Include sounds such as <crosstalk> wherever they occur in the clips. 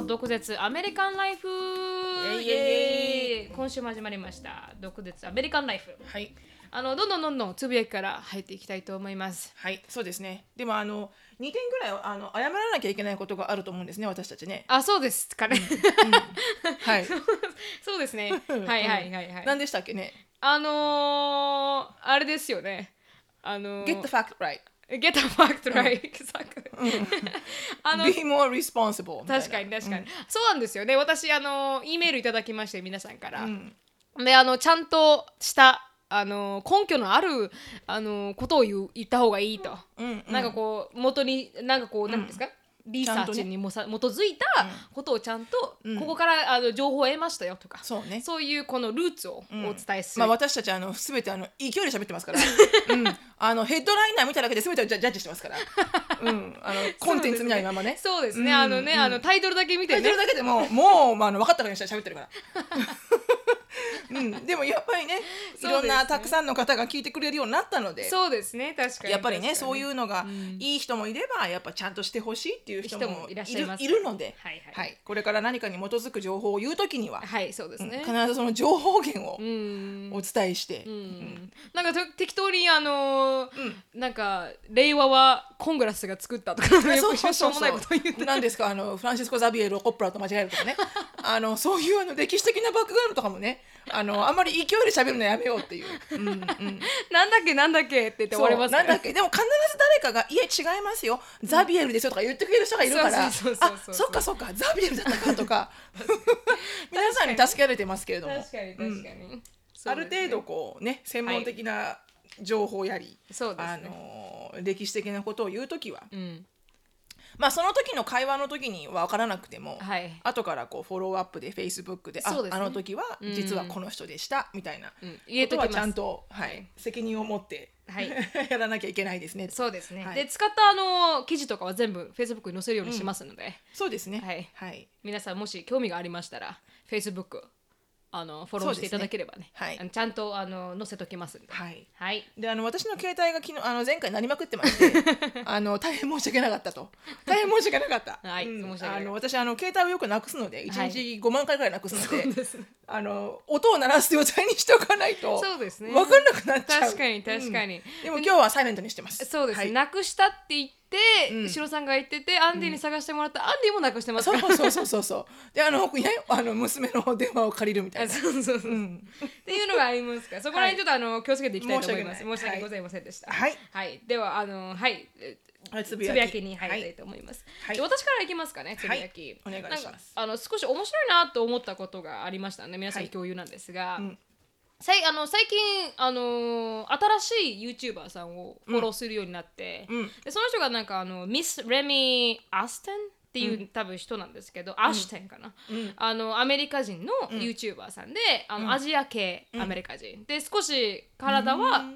の毒舌アメリカンライフ。今週も始まりました。毒舌アメリカンライフ。はい。あのどんどんどんどんつぶやきから入っていきたいと思います。はいそうですね。でもあの2点ぐらいあの謝らなきゃいけないことがあると思うんですね私たちね。あそうですかね。はい。<laughs> そうですね。はいはいはいはい。何でしたっけね？あのー、あれですよね。あのー Get the fact right Get the fact right、<laughs> あの Be more responsible 確かに確かに、そうなんですよね。私あの E メールいただきまして皆さんから、ん。であのちゃんとしたあの根拠のあるあのことを言った方がいいと、うんうん。なんかこう元になんかこう、なんですか？リサーチにもさ、基づいたことをちゃんと、ここからあの情報を得ましたよとかそうね。そういうこのルーツをお伝えする、まあ、私たちあの全てあの勢いで喋ってますから、<laughs> うん、あのヘッドライナー見ただけで全てをジャジャッジしてますから、うん、あの <laughs> コンテンツ見ないままね。そうですね、うんあのね、あのタイトルだけ見てね。タイトルだけでももう、まあ、あの分かったかにしたら喋ってるから。<laughs> うん、でもやっぱりね <laughs> いろんなたくさんの方が聞いてくれるようになったので。そうですね確かに。やっぱりねそういうのがいい人もいればやっぱちゃんとしてほしいっていう人もいるいるので、はいはい。これから何かに基づく情報を言うときには、はいそうですね、必ずその情報源をうん。お伝えして、うん。なんかと適当にあのーなんか令和はコングラスが作ったとか <laughs> よくしょうもないこと言ってなんですか？あのフランシスコ・ザビエルをコップラと間違えるとかね。あのそういうあの歴史的なバックグラウンドとかもねあのあんまり勢いで喋るのやめようっていう、うんうん、なんだっけなんだっけって言って終わりますなんだっけ。でも必ず誰かが「いえ違いますよ。ザビエルですよ」とか言ってくれる人がいるから。あそっかそっか。ザビエルだったかとか。<laughs> 皆さんに助けられてますけれども。確かに確かに、ある程度こうね専門的な情報やり、そうですね。あの歴史的なことを言うときは、うんまあその時の会話の時に分からなくても、はい。後からこうフォローアップでフェイスブックで、そうですね。ああの時は実はこの人でした、みたいなことはちゃんと、はい、責任を持って、はい。<laughs> やらなきゃいけないですね。そうですね、はい。で使ったあの記事とかは全部 Facebook に載せるようにしますので、そうですね。はい。はい。皆さんもし興味がありましたら Facebook あのフォローしていただければね。はい。ちゃんとあの載せときますはい。はい。であの私の携帯が昨日あの前回なりまくってまして <laughs> あの大変申し訳なかったと。大変申し訳なかった、<laughs> はいうん。申し訳ない。あの私あの携帯をよくなくすので1はい。日5万回ぐらいなくすので,、そうですあの音を鳴らす状態にしておかないとそうですね。分かんなくなっちゃう。確かに確かに、でも今日はサイレントにしてます。そうです、はい。なくしたって言って、うん。シロさんが言っててアンディに探してもらった、アンディもなくしてますそから。うそうそうそうそう。<laughs> であの、ね、あの娘の電話を借りるみたいあな。<laughs> そうそうそう、っていうのがありますから。そこら辺ちょっとあの気をつけていきたいと思います。申し訳ございませんでした。はい、ではあのはい。つつぶやきに入りたいと思います、はい。で私からいきますかねつぶやき、はいお願いします。あの少し面白いなと思ったことがありましたね。皆さん共有なんですが、うんさいあの最近、あのー新しい YouTuber さんをフォローするようになって、うん。でその人がなんかあのミス・レミ・アステンっていう、多分人なんですけど、アシュテンかな、あのアメリカ人の YouTuber さんで、あのアジア系アメリカ人、で少し体は、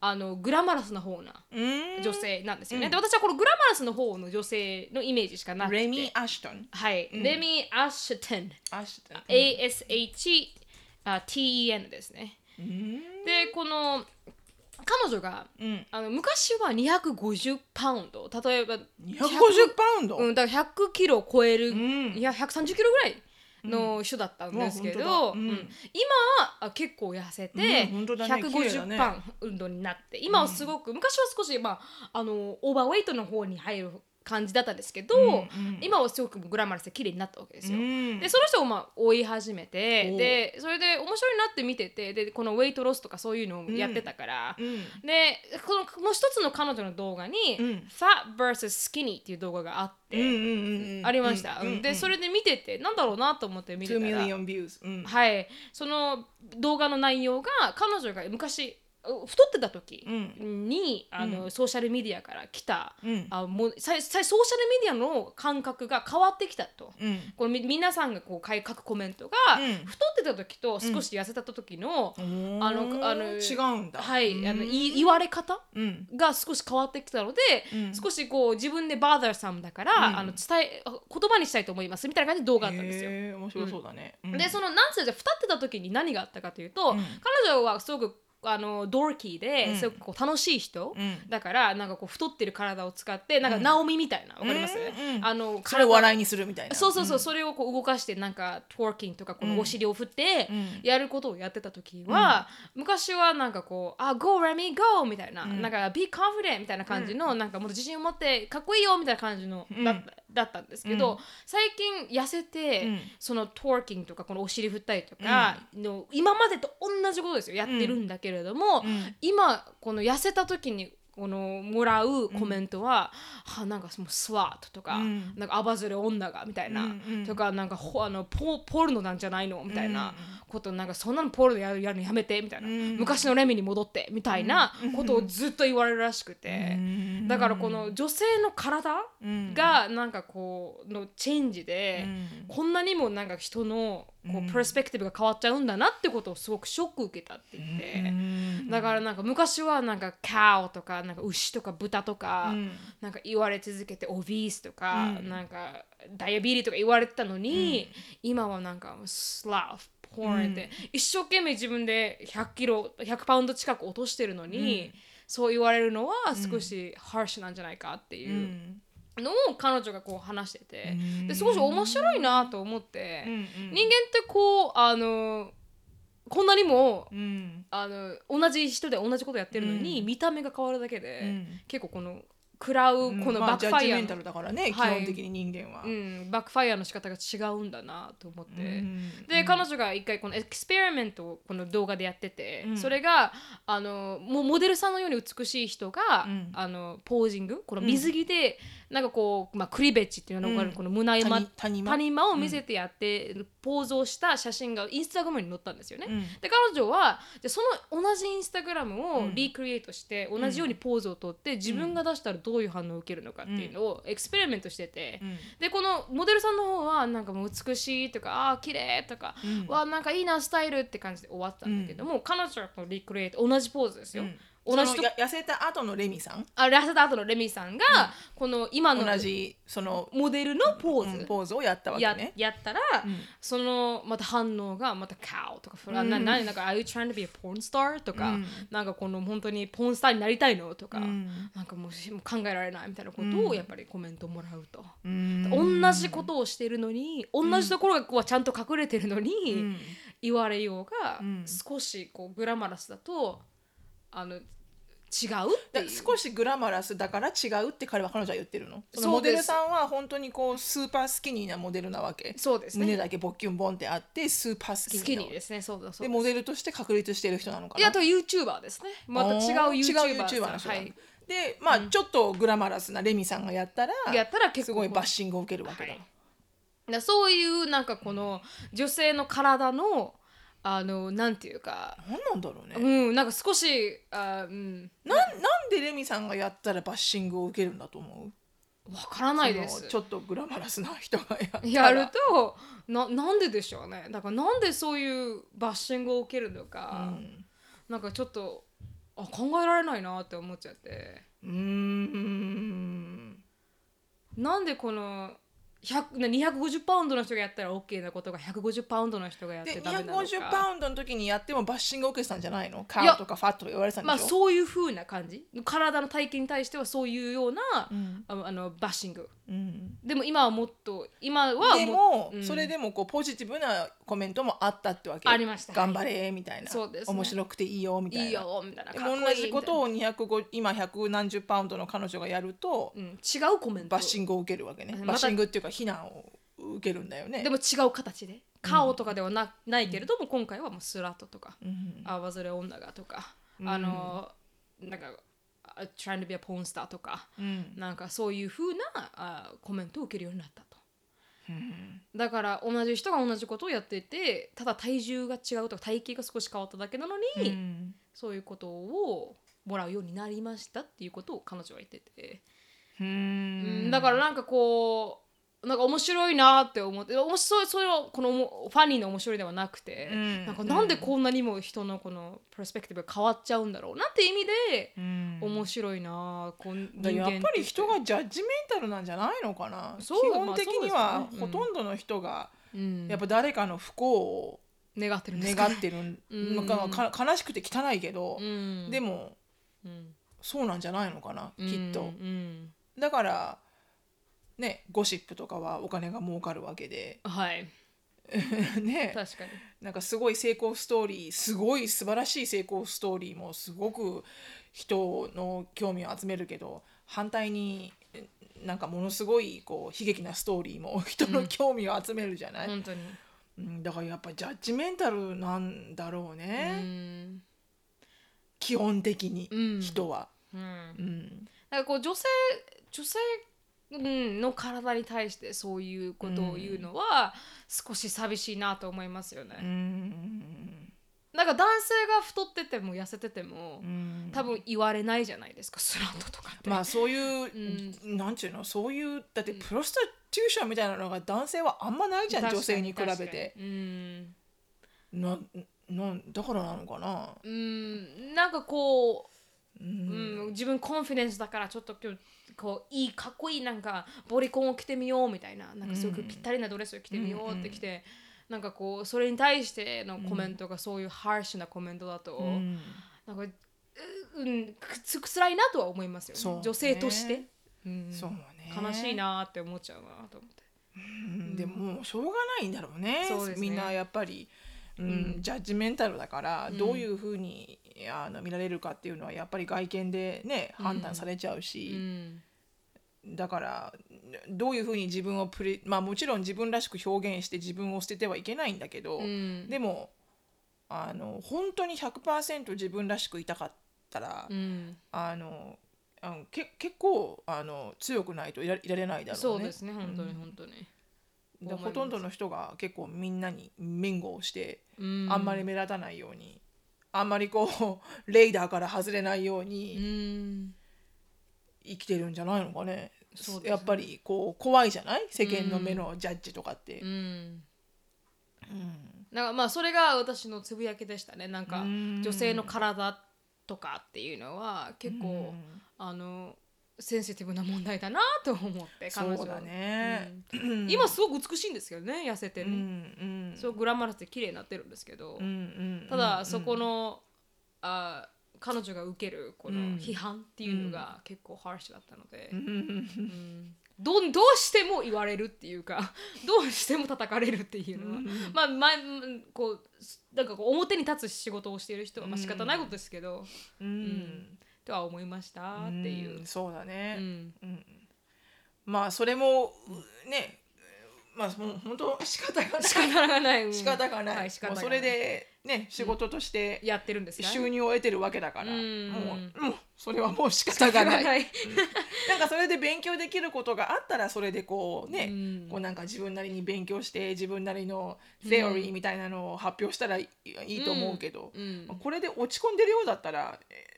あのグラマラスな方なうん。女性なんですよね、で私はこのグラマラスの方の女性のイメージしかなくて。レミ・アシュトンはい、レミ・アシュテンアシュトン ASHTEN ですね。でこの彼女が、ん。あの昔は250パウンド。例えば250パウンド、うん、だから100キロ超える、ん。いや130キロぐらいの人だったんですけど、うん。うん。今はあ結構痩せて、うん本当だね。綺麗だ150ね。パウンドになって今はすごく、昔は少し、まあ、あのオーバーウェイトの方に入る感じだったんですけど、今はすごくグラマラスで綺麗になったわけですよ。うん。でその人をまあ追い始めてでそれで面白いなって見ててでこのウェイトロスとかそういうのをやってたから、うん。でこのもう一つの彼女の動画に「うん。Fat vs Skinny」っていう動画があって、うんうんうんうん。ありました、うんうんでそれで見ててなんだろうなと思って見て2たら。はい。その動画の内容が彼女が昔う太ってた時に、あのソーシャルメディアから来た、うん。あもうささソーシャルメディアの感覚が変わってきたと。うん。このみ皆さんがこう書くコメントが、うん。太ってた時と少し痩せた時の、あのあの違うんだ。はい、あのい言われ方うん。が少し変わってきたので、うん。少しこう自分でバーダーさんだから、うん。あの伝え言葉にしたいと思いますみたいな感じで動画だったんですよ。面白そうだね、うん。でそのなんせじゃ太ってた時に何があったかというと、ん。彼女はすごくあのドーキーで、うん。すごくこう楽しい人、うん。だからなんかこう太ってる体を使ってなんかナオミみたいなわかります、うんうんあのそれを笑いにするみたいな。そうそうそう、それをこう動かしてなんかトワーキングとかこのお尻を振ってうんやることをやってた時は、昔はなんかこう「あ Go Remy Go」みたいな、なんか「Be confident」みたいな感じの、なんかもっと自信を持ってかっこいいよみたいな感じの、だっただったんですけど、最近痩せて、うん。そのトワーキングとかこのお尻振ったりとかの、今までと同じことですよ。やってるんだけれども、ん。今この痩せた時にこのもらうコメントは、はなんかもうスワットとか、うん。なんかアバズレ女がみたいな、うんうん。とかなんかほあのポポルノなんじゃないのみたいなことなんかそんなのポルノやるやるのやめてみたいな、ん。昔のレミに戻ってみたいなことをずっと言われるらしくて、ん。だからこの女性の体うん。がなんかこうのチェンジで、うん。こんなにもなんか人のこうん。うプロスペクティブが変わっちゃうんだなってことをすごくショック受けたって言って。うん。だからなんか昔はなんかカオとかなんか牛とか豚とか、うん。なんか言われ続けてオビースとか、うん。なんかダイアビリとか言われてたのに、今はなんかスラフポーンって、一生懸命自分で100キロ100パウンド近く落としてるのに、そう言われるのは少しハーシュなんじゃないかってういうんのを彼女がこう話してて、うん。で少し面白いなと思って、うん人間ってこうあのこんなにもうん。あの同じ人で同じことやってるのに、うん。見た目が変わるだけで、うん。結構この食らうこのまあバックファイアの、ジャッジメンタルだからね、基はい。本的に人間は。うん、バックファイアの仕方が違うんだなと思って、うんで、彼女が一回このエクスペリメントをこの動画でやってて、うん。それがあのもうモデルさんのように美しい人が、うん。あのポージング？この水着で、なんかこう、まあ、クリベッチっていうのが、うん。この胸山谷谷間？を見せてやってるポーズをした写真がインスタグラムに載ったんですよね。うん。で彼女はじゃあその同じインスタグラムをうん。リクリエイトして、同じようにポーズをとって自分が出したらどういう反応を受けるのかっていうのをエクスペリメントしてて、うん。でこのモデルさんの方はなんかもう美しいとかああ綺麗とか、うん。わあなんかいいなスタイルって感じで終わったんだけども、彼女はこのリクリエイト同じポーズですよ。うん同じと痩せた後のレミさん？あ痩せた後のレミさんが、この今の同じそのモデルのポーズ、うん。ポーズをやったわけやね。やったら、うん。そのまた反応がまた「cow」とか「ななななんか Are you trying to be a porn star?」とか、うん。なんかこの本当にポーンスターになりたいの？とか、うん。なんかもうしもう考えられないみたいなことをやっぱりコメントもらうと、うん。同じことをしてるのに同じところがこうちゃんと隠れてるのに、うん。言われようが、うん。少しこうグラマラスだとあの違う？っていう。だ少しグラマラスだから違うって彼は彼女は言ってるの？そのモデルさんは本当にこうスーパースキニーなモデルなわけ。そうですね。胸だけボッキュンボンってあってスーパースキニーな。スキニーですね。そうだそうでモデルとして確立してる人なのかな？いやあと YouTuber ですね。また違う YouTuber 違う YouTuber の人だ。はい。でまあ、ちょっとグラマラスなレミさんがやったらやったら結構すごいバッシングを受けるわけだ、はい。だそういうなんかこの女性の体のあのなんていうか。何なんだろうね、うんなんか少しあうん。なんなんでレミさんがやったらバッシングを受けるんだと思う？わからないです。ちょっとグラマラスな人がやったら。やるとななんででしょうね。だからなんでそういうバッシングを受けるのうか、ん。なんかちょっとあ考えられないなって思っちゃって。うーん。なんでこの100な250パウンドの人がやったら OK なことが150パウンドの人がやっでてダメなのか。250パウンドの時にやってもバッシングを受けてたんじゃないの？カーとかファットとか言われてたんでまあそういう風な感じ。体の体型に対してはそういうような、うん。あのバッシングうん。でも今はもっと今はでも、うん。それでもこうポジティブなコメントもあったってわけ。ありました。頑張れみたいな、そうですね。面白くていいよみたいな。いいよみたいな。同じことみを205今100何十パウンドの彼女がやると、うん、違うコメント。バッシングを受けるわけね、またバッシングっていうか非難を受けるんだよね。でも違う形で。顔とかではな,、ないけれども今回はもうスラットとか、うん。あわずれ女がとか、あのなんかあ trying to be a porn star とか、うん。なんかそういう風なあコメントを受けるようになったと。うん。だから同じ人が同じことをやっててただ体重が違うとか体型が少し変わっただけなのに、うん。そういうことをもらうようになりましたっていうことを彼女は言ってて、ううんんだからなんかこうなんか面白いなって思っておもしそれはこのおファニーの面白いではなくて、うん。なんかなんでこんなにも人のこのプロスペクティブが変わっちゃうんだろうなって意味でうん。面白いなこうだ人間やっぱり人がジャッジメンタルなんじゃないのかな。基そう本的にはほとんどの人がうん。やっぱ誰かの不幸を願ってるんですか、ね、願ってる。悲しくて汚いけど、うん、でもうん、そうなんじゃないのかなきっと、うん。だからねゴシップとかはお金が儲かるわけで。はい。<laughs> ね。確かに。なんかすごい成功ストーリーすごい素晴らしい成功ストーリーもすごく人の興味を集めるけど反対になんかものすごいこう悲劇なストーリーも人の興味を集めるじゃない、本当に、うんだからやっぱりジャッジメンタルなんだろううね、ん。基本的にうん。人は。うん、うん。なんかこう女性女性うんの体に対してそういうことを言うのは少し寂しいなと思いますよね。うん。なんか男性が太ってても痩せてても、うん。多分言われないじゃないですかスラットとかって。まあそういう、なんていうの？そういうだってプロスティューションみたいなのが男性はあんまないじゃん女性に比べて。うん。ななんだからなのかな？うん。なんかこう、ううんん、自分コンフィデンスだからちょっと今日こういいかっこいいなんかボリコンを着てみようみたいななんかすごくぴったりなドレスを着てみようって着て、なんかこうそれに対してのコメントがそういうハーシュなコメントだと、うんなんかううんくつ辛いなとは思いますよね女性として、うんそうね。悲しいなって思っちゃうなと思って。うんでもしょうがないんだろうね。そうですねみんなやっぱり。うん、ジャッジメンタルだから、どういうふうにあの見られるかっていうのはやっぱり外見でね判断されちゃううし、ん。だからどういうふうに自分をプレまあもちろん自分らしく表現して自分を捨ててはいけないんだけど、うん。でもあの本当に100%自分らしくいたかったら、うん。あのあのけ結構あの強くないといらいられないだろうね。そうですね本当に本当に。でほとんどの人が結構みんなに面後をして、うん。あんまり目立たないようにあんまりこう <laughs> レーダーから外れないよううにん。生きてるんじゃないのかね。そうね。やっぱりこう怖いじゃない？世間の目のジャッジとかって。うん。なんかまあそれが私のつぶやきでしたね。なんかうん。女性の体とかっていうのは結構、うん。あのセンシティブな問題だなと思って彼女そうだね。うん。<clears throat> 今すごく美しいんですけどね痩せてうんね、うん。そうグラマラスで綺麗になってるんですけど、うんうんただそこの、あ彼女が受けるこのうん。批判っていうのが結構ハーシュだったので、うん。うん。うんどうどうしても言われるっていうか <laughs> どうしても叩かれるっていうのは、まあまあこうなんかこう表に立つ仕事をしている人はまあ仕方ないことですけど、うん。うんとは思いましたっていう。んそうだね。うん。うん。まあそれもねまあもう本当仕方がない。仕方がない、うん。仕方がない。はい仕方それでね仕事としてやってるんですか収入を得てるわけだから、うん。もうもうそれはもう仕方がない。ない。なんかそれで勉強できることがあったらそれでこうね、うん。こうなんか自分なりに勉強して自分なりのセオリーみたいなのを発表したらいい,、と思うけど、うん。まあこれで落ち込んでるようだったら、えー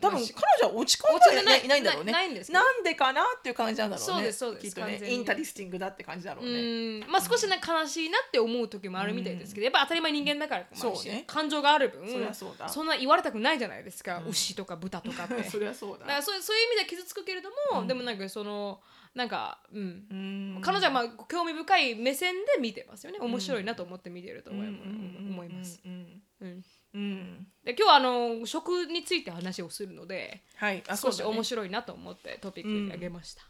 多分彼女は落ち込んではいない。いないんだろうね。なないんですかなんでかなっていう感じなんだろうね。そうですそうです。きっとねインタリスティングだって感じだろううね。ん。まあ少しね悲しいなって思う時もあるみたいですけど、やっぱ当たり前人間だからそうね。感情がある分そんな言われたくないじゃないですか、牛とか豚とかって。<laughs> そりゃそうだ。だからそうそういう意味では傷つくけれども、でもなんかそのなんかうん。うん。彼女はまあ興味深い目線で見てますよね。面白いなと思って見てると思います、うんうん、うん。で今日はあの食について話をするのではい。あ少し面白いなと思ってトピックにあげました、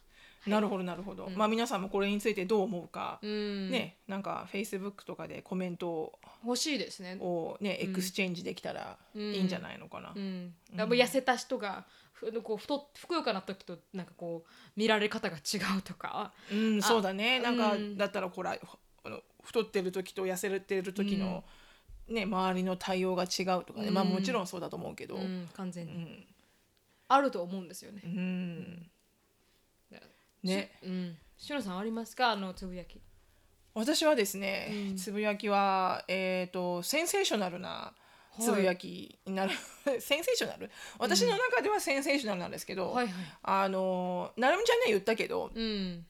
なるほどなるほど。まあ皆さんもこれについてどう思うか。うん。ね、なんか Facebook とかでコメント欲しいですね。をね、 exchange できたらいいんじゃないのかな。うん、やっぱ痩せた人がふこう太ふくよかな時となんかこう見られ方が違うとか。うん、そうだね。なんか、うん。だったらほら太ってる時と痩せてる時の、ね周りの対応が違うとかね、まあもちろんそうだと思うけど。ううん。ん完全に、うん。あると思うんですよね。ね。うん、しのさんありますか？あのつぶやき。私はですね、つぶやきはえっ、とセンセーショナルなつぶやきになる、<laughs> センセーショナル？私の中ではセンセーショナルなんですけど、はいはい。あのなるみちゃんには言ったけどうん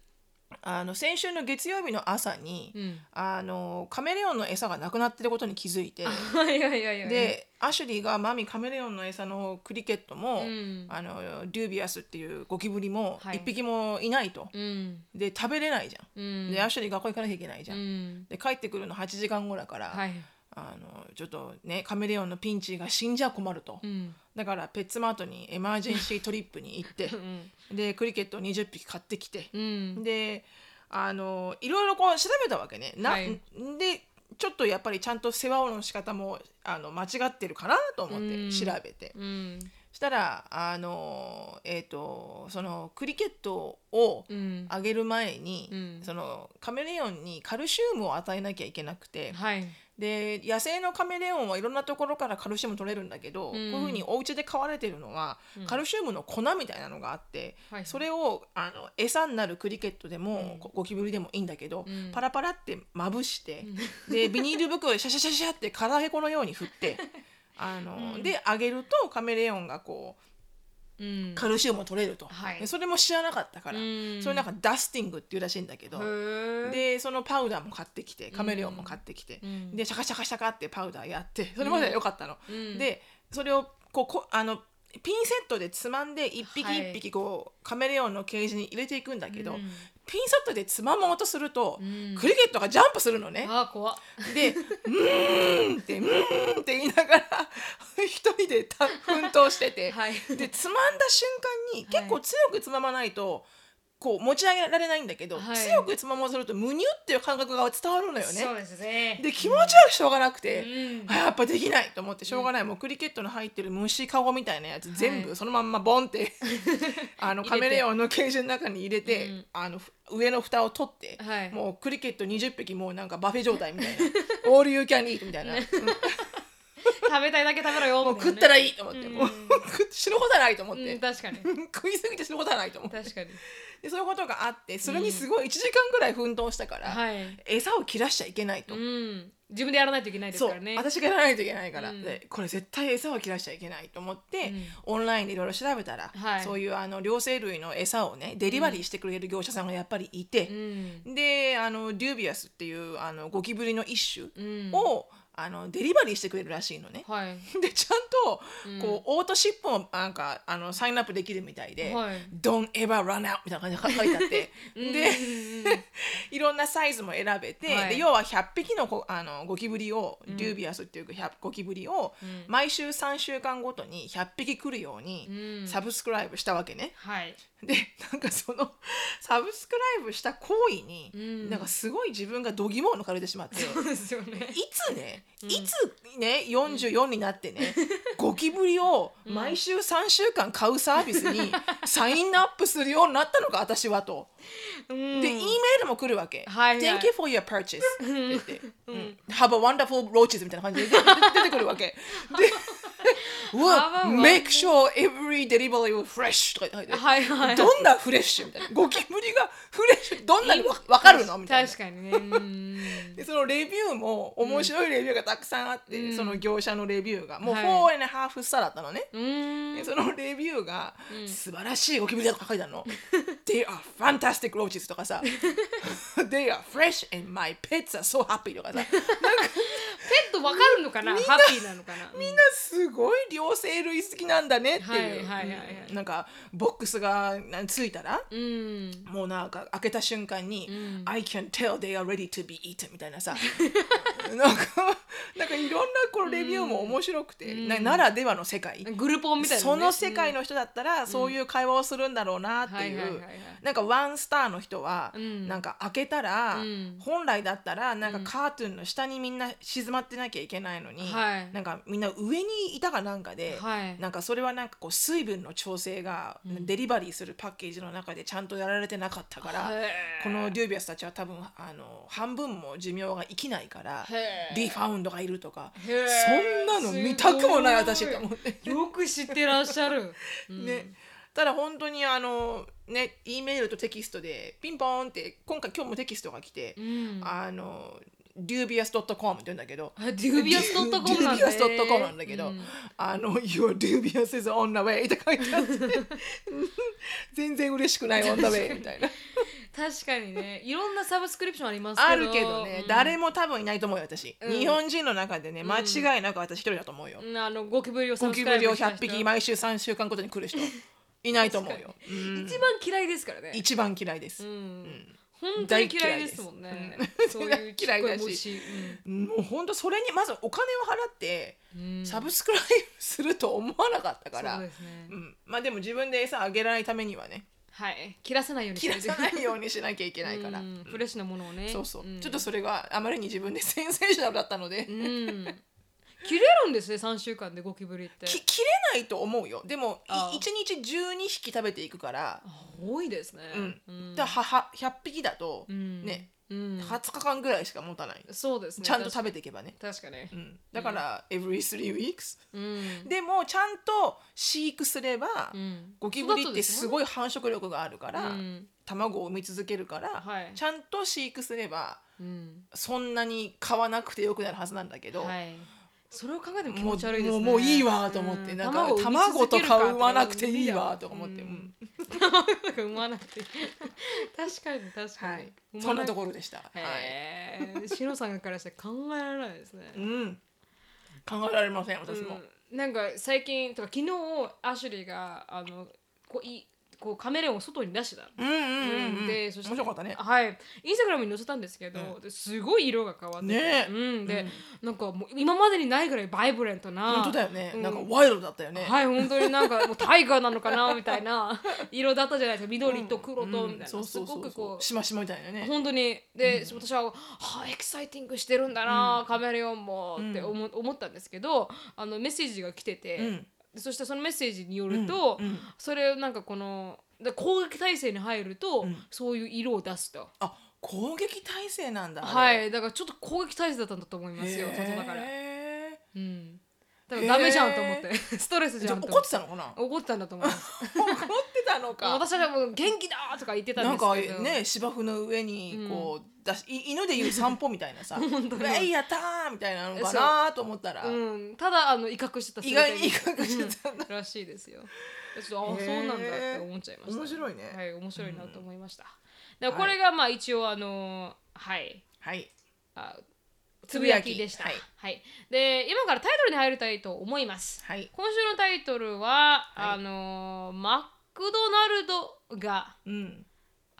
あの先週の月曜日の朝に、うん。あのカメレオンの餌がなくなってることに気づいて <laughs> はいはいはいはい。でアシュリーがマミカメレオンの餌のクリケットも、うんあのデュービアスっていうゴキブリもはい一匹もいないと、うんで食べれないじゃん、うん。でアシュリー学校行かなきゃいけないじゃん。で帰ってくるの8時間後だから、はい。あのちょっとねカメレオンのピンチが死んじゃ困ると、うん。だからペッツマートにエマージェンシー <laughs> トリップに行って。でクリケットを20匹買ってきて、うん。であのいろいろこう調べたわけね。なはい。でちょっとやっぱりちゃんと世話の仕方もあの間違ってるかなと思ってうん。調べて、うん。したらあのえっ、とそのクリケットをうん。あげる前に、うん。そのカメレオンにカルシウムを与えなきゃいけなくて、はいで野生のカメレオンはいろんなところからカルシウム取れるんだけど、ん。こういうふうにお家で飼われてるのは、カルシウムの粉みたいなのがあって、はいそれをあの餌になるクリケットでも、ゴキブリでもいいんだけど、ん。パラパラってまぶして、でビニール袋でシャシャシャシャって唐揚げ粉のように振ってあの、であげるとカメレオンがこううんカルシウムを取れると、はい。でそれも知らなかったから、うん。それなんかダスティングっていうらしいんだけど、でそのパウダーも買ってきてカメレオンも買ってきて、ん。でシャカシャカシャカってパウダーやってそれまでは良かったの、ん。でそれをこうこあのピンセットでつまんで一匹はい。一匹こう、カメレオンのケージに入れていくんだけど、うんピンセットでつまもうとすると、ん。クリケットがジャンプするのね。あー怖っ。で「うーん」って「うーん」って言いながら <laughs> 一人でた奮闘してて、はい。でつまんだ瞬間に結構強くつままないとこう持ち上げられないんだけど、はい。強くつまもうとするとムニュっていう感覚が伝わるのよね。そうですね。で気持ち悪くしょうがなくて、うん。あやっぱできないと思ってしょうがない、もう cricket の入ってる虫かごみたいなやつ全部そのまんまボンって <laughs> あのカメレオンのケージの中に入れて、うん。あのふ上の蓋を取って、はい。もう cricket 20匹もうなんか buffet 状態みたいな「<laughs> オールユーキャンイート」みたいな、う <laughs> ん食べたいだけ食べろよもう食ったらいいいと思って、うん。もう死ぬことはないと思って、うん確かに。食いすぎて死ぬことはないと思って。確かにでそういうことがあってそれにすごい1時間ぐらい奮闘したから、はい。餌を切らしちゃいけないと。うん。自分でやらないといけないですからね。私がやらないといけないから、うん。でこれ絶対餌を切らしちゃいけないと思って、うん。オンラインでいろいろ調べたら、はい。そういうあの両生類の餌をねデリバリーしてくれる業者さんがやっぱりいてう、ん。であのデュービアスっていうあのゴキブリの一種うん。を、あのデリバリーしてくれるらしいのね。はい。<laughs> でちゃんと、こうオートシップもなんかあのサインアップできるみたいで「はい。Don't ever run out」みたいな感じで書いてあって。で <laughs> いろんなサイズも選べて、はい。で要は100匹のこあのゴキブリを、デュービアスっていう100ゴキブリを、毎週3週間ごとに100匹来るようにうん。サブスクライブしたわけね。はい。でなんかそのサブスクライブした行為に、ん。なんかすごい自分が度肝を抜かれてしまって。そうですよね。いつね、いつね44になってね、<laughs> ゴキブリを毎週3週間買うサービスにサインアップするようになったのか私はと。うん。で、E メールも来るわけ。はいはい。Thank you for your purchase. って言って、うん。Have a wonderful roaches みたいな感じで。出 <laughs> 出てくるわけ。で、<laughs> うわ Make sure every delivery was fresh とか言って。はいはい。どんなフレッシュみたいな。ゴキブリがフレッシュどんなにわわかるのみたいな。確かにね。うん。<laughs> でそのレビューも面白いレビューがたくさんあって、その業者のレビューが。もうはい。4 and a half スターだったのね、そのレビューが、素晴らしいゴキブリだとか書いてあるの。They are fantastic roaches とかさ They are fresh and my pets are so happy とかさペットわかるのかな？ハッピーなのかな？みんなすごい両生類好きなんだねっていう、はいはいはいはい。うん。なんかボックスがついたら、うん。もうなんか開けた瞬間に、I can tell they are ready to be eaten みたいなさ。<laughs> なんかなんかいろんなこのレビューも面白くて、なならではの世界、グルポンみたいなね。その世界の人だったらそういう会話をするんだろうなってはいはいはいいうはい。なんかワンスターの人はん。なんか開けたらん。本来だったらなんかカートゥーンの下にみんな静まってなきゃいけないのにはい。なんかみんな上にいたかなんかではい。なんかそれはなんかこう水分の調整がデリバリーするパッケージの中でちゃんとやられてなかったからへー。このデュービアスたちは多分あの半分も寿命が生きないからリファウンドがいるとかそんなの見たくもない私と思って。よく知ってらっしゃる、<laughs> ね、ただ本当にあのね E メールとテキストでピンポーンって今回今日もテキストが来て、ん。あの dubious.com って言うんだけど。あ dubious.com なんだ。ね dubious.com なんだけど、あの Your dubious is on the way って書いてあって。<laughs> 全然嬉しくない on the way みたいな。確かにね。いろんなサブスクリプションありますけど。あるけどね、うん。誰も多分いないと思うよ私、うん。日本人の中でね間違いなく私一人だと思うよ、うん。あのゴキブリをサゴキブリを100ブした人。匹毎週3週間ごとに来る人。いないと思うよ、うん一番嫌いですからね。一番嫌いです、うん本当に嫌いですもんね。大そういう嫌いだし。ちっこ虫もうほんとそれにまずお金を払ってうん。サブスクライブすると思わなかったから、そうですね。うん、まあでも自分で餌あげないためにはね。はい。切らさないようにし切らさないようにしなきゃいけないから、うん。フレッシュなものをね。そうそう、ん。ちょっとそれがあまりに自分で <laughs> センセーショナルだったので、うん切れるんですね3週間でゴキブリって。き切れないと思うよ。でもああ。1日12匹食べていくから、あ多いですね。うん。うん。だはは100匹だと、うん。ね、うん。20日間ぐらいしか持たない、そうですね。ちゃんと食べていけばね、確かに。うん、だから、every three weeks うん。でもちゃんと飼育すれば、うん。ゴキブリってすいごい繁殖力があるから、うん。卵を産み続けるから、はい。ちゃんと飼育すればうん。そんなに買わなくてよくなるはずなんだけど、はいそれを考えても気持ち悪いですね。もういいわと思って、うんなん。か卵とか産まなくていいわとか思って、卵とか産まなくて。いい確かに確かに、はい、そんなところでした。はい。へえしのさんからして考えられないですね。うん、考えられません私も。うん。なんか最近とか昨日アシュリーがあのこういこうカメレオンを外に出してたうんうんうんうん。でそして面白かったね。はい。インスタグラムに載せたんですけど、ですごい色が変わってて、ね。えうん、で、うん。なんかもう今までにないぐらいバイブレントな本当だよね、うん。なんかワイルドだったよね。はい本当になんかもうタイガーなのかなみたいな。<laughs> 色だったじゃないですか。緑と黒とみたいうんな、そうすごくこうしましまみたいなね。本当に。で、私は、はあ、エキサイティングしてるんだな、カメレオンもって思,、思ったんですけどあのメッセージが来てて、そしてそのメッセージによると、うんうんそれをなんかこので攻撃態勢に入ると、んそういう色を出すと。あ攻撃体制なんだ。はいだからちょっと攻撃態勢だったんだと思いますよ外だから。へうんだからダメじゃんと思って、ストレスーじゃんと。怒ってたのかな？怒ってたんだと思います。<laughs> 怒ってたのか。私はもう元気だとか言ってたなんんかですけど。ね芝生の上にこう、だしい犬でいう散歩みたいなさ「ウェイやったー!」みたいなのかなと思ったら、うん、ただあの威嚇してた意外に威嚇してたんだ。らしいですよ。<laughs> ちょっとあそうなんだって思っちゃいました。面白いね。はい面白いなと思いました。でこれがまあ一応あのはい。はい。あつぶやき。でした。ははい。い、で今からタイトルに入りたいと思います。はい。今週のタイトルは、はい。あのマクドナルドがうん。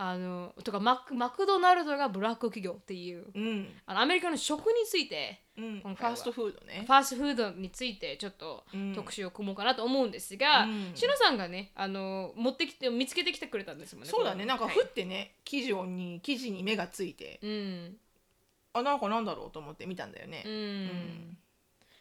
あのとかマクマクドナルドがブラック企業っていううん。あのアメリカの食についてうん、フ今回は。ァーストフードね。ファーストフードについてちょっとうん。特集を組もうかなと思うんですが、うん。しのさんがねあの持ってきて見つけてきてくれたんですもんね。そうだね。なんかはいふってね、生地に生地に目がついて。うんあなんかなんだろうと思って見たんだよね。うん。うん。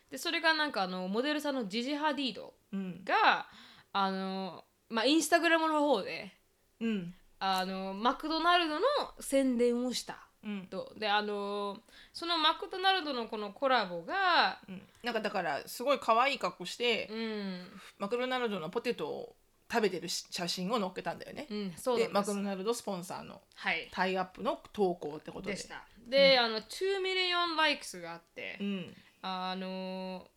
でそれがなんかあのモデルさんのジジ・ハディードうん。があのまあインスタグラムの方でうん。あのマクドナルドの宣伝をした。うん。と。であのそのマクドナルドのこのコラボがうん。なんかだからすごい可愛い格好して、うん。マクドナルドのポテトを食べてるし写真を載っけたんだよね、うんそうなんです。でマクドナルドスポンサーのはい。タイアップの投稿ってことで。でしたで、あの2 million likes があって、うん。あの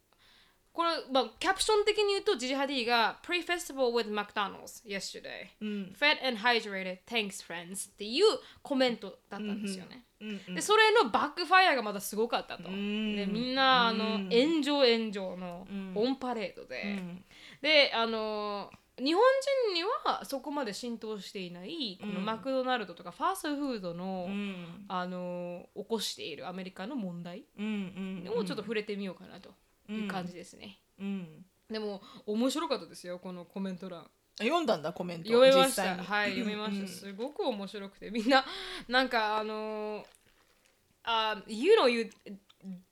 これ、まあ、キャプション的に言うとジジハディが Pre-Festival with McDonald's yesterday. うん。Fed and hydrated thanks friends っていうコメントだったんですよね、うんうん。でそれのバックファイアがまだすごかったと、ん。でみんなあのうん。炎上炎上のうん。オンパレードで、うん。であの日本人にはそこまで浸透していないこのうん。マクドナルドとかファーストフードの、うん。あの起こしているアメリカの問題をちょっと触れてみようかなという感じですね、うん。でも面白かったですよこのコメント欄。読んだんだコメント。読めました。実際に。はい読めました、うん。すごく面白くて。みんななんかあのあ You know you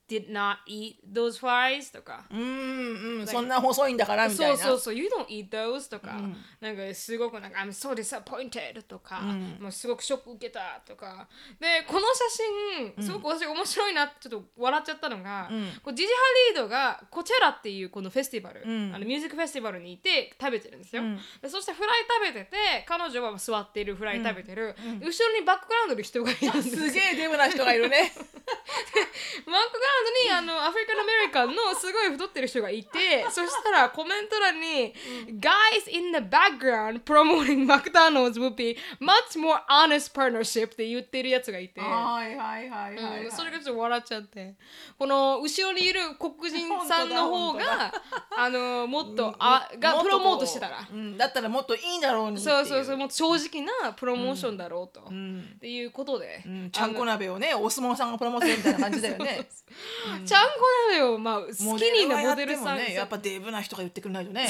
did not eat those fries とか。うんうんそんな細いんだからみたいな。そうそうそう。You don't eat those とか、うん。なんかすごくなんか I'm so disappointed とか、うん。もうすごくショック受けたとか。でこの写真すごく私面白いなってちょっと笑っちゃったのが、うん。こうジジハリードがコチェラっていうこのフェスティバル、うん。あのミュージックフェスティバルにいて食べてるんですよ、うん。でそしてフライ食べてて彼女は座っているフライ食べてる、後ろにバックグラウンドに人がいるんですすげえデブな人がいるねマックグラウンドにあのアフリカンアメリカンのすごい太ってる人がいて <laughs> そしたらコメント欄に「Guys in the background promoting McDonald's would be much more honest partnership」って言ってるやつがいて。はいはいはいはい、はい。うんそれがちょっと笑っちゃって。この後ろにいる黒人さんの方が <laughs> あのもっとあがプロモートしてたら。うん、だったらもっといいんだろうにそうそうそうもっと正直なプロモーションだろうと、ん。っていうことで、うん、ちゃんこ鍋をねお相撲さんがプロモートするみたいな感じだよね。<laughs> ちゃんこ鍋をまあスモキニーなモデルさんもねやっぱデブな人が言ってくれないとね。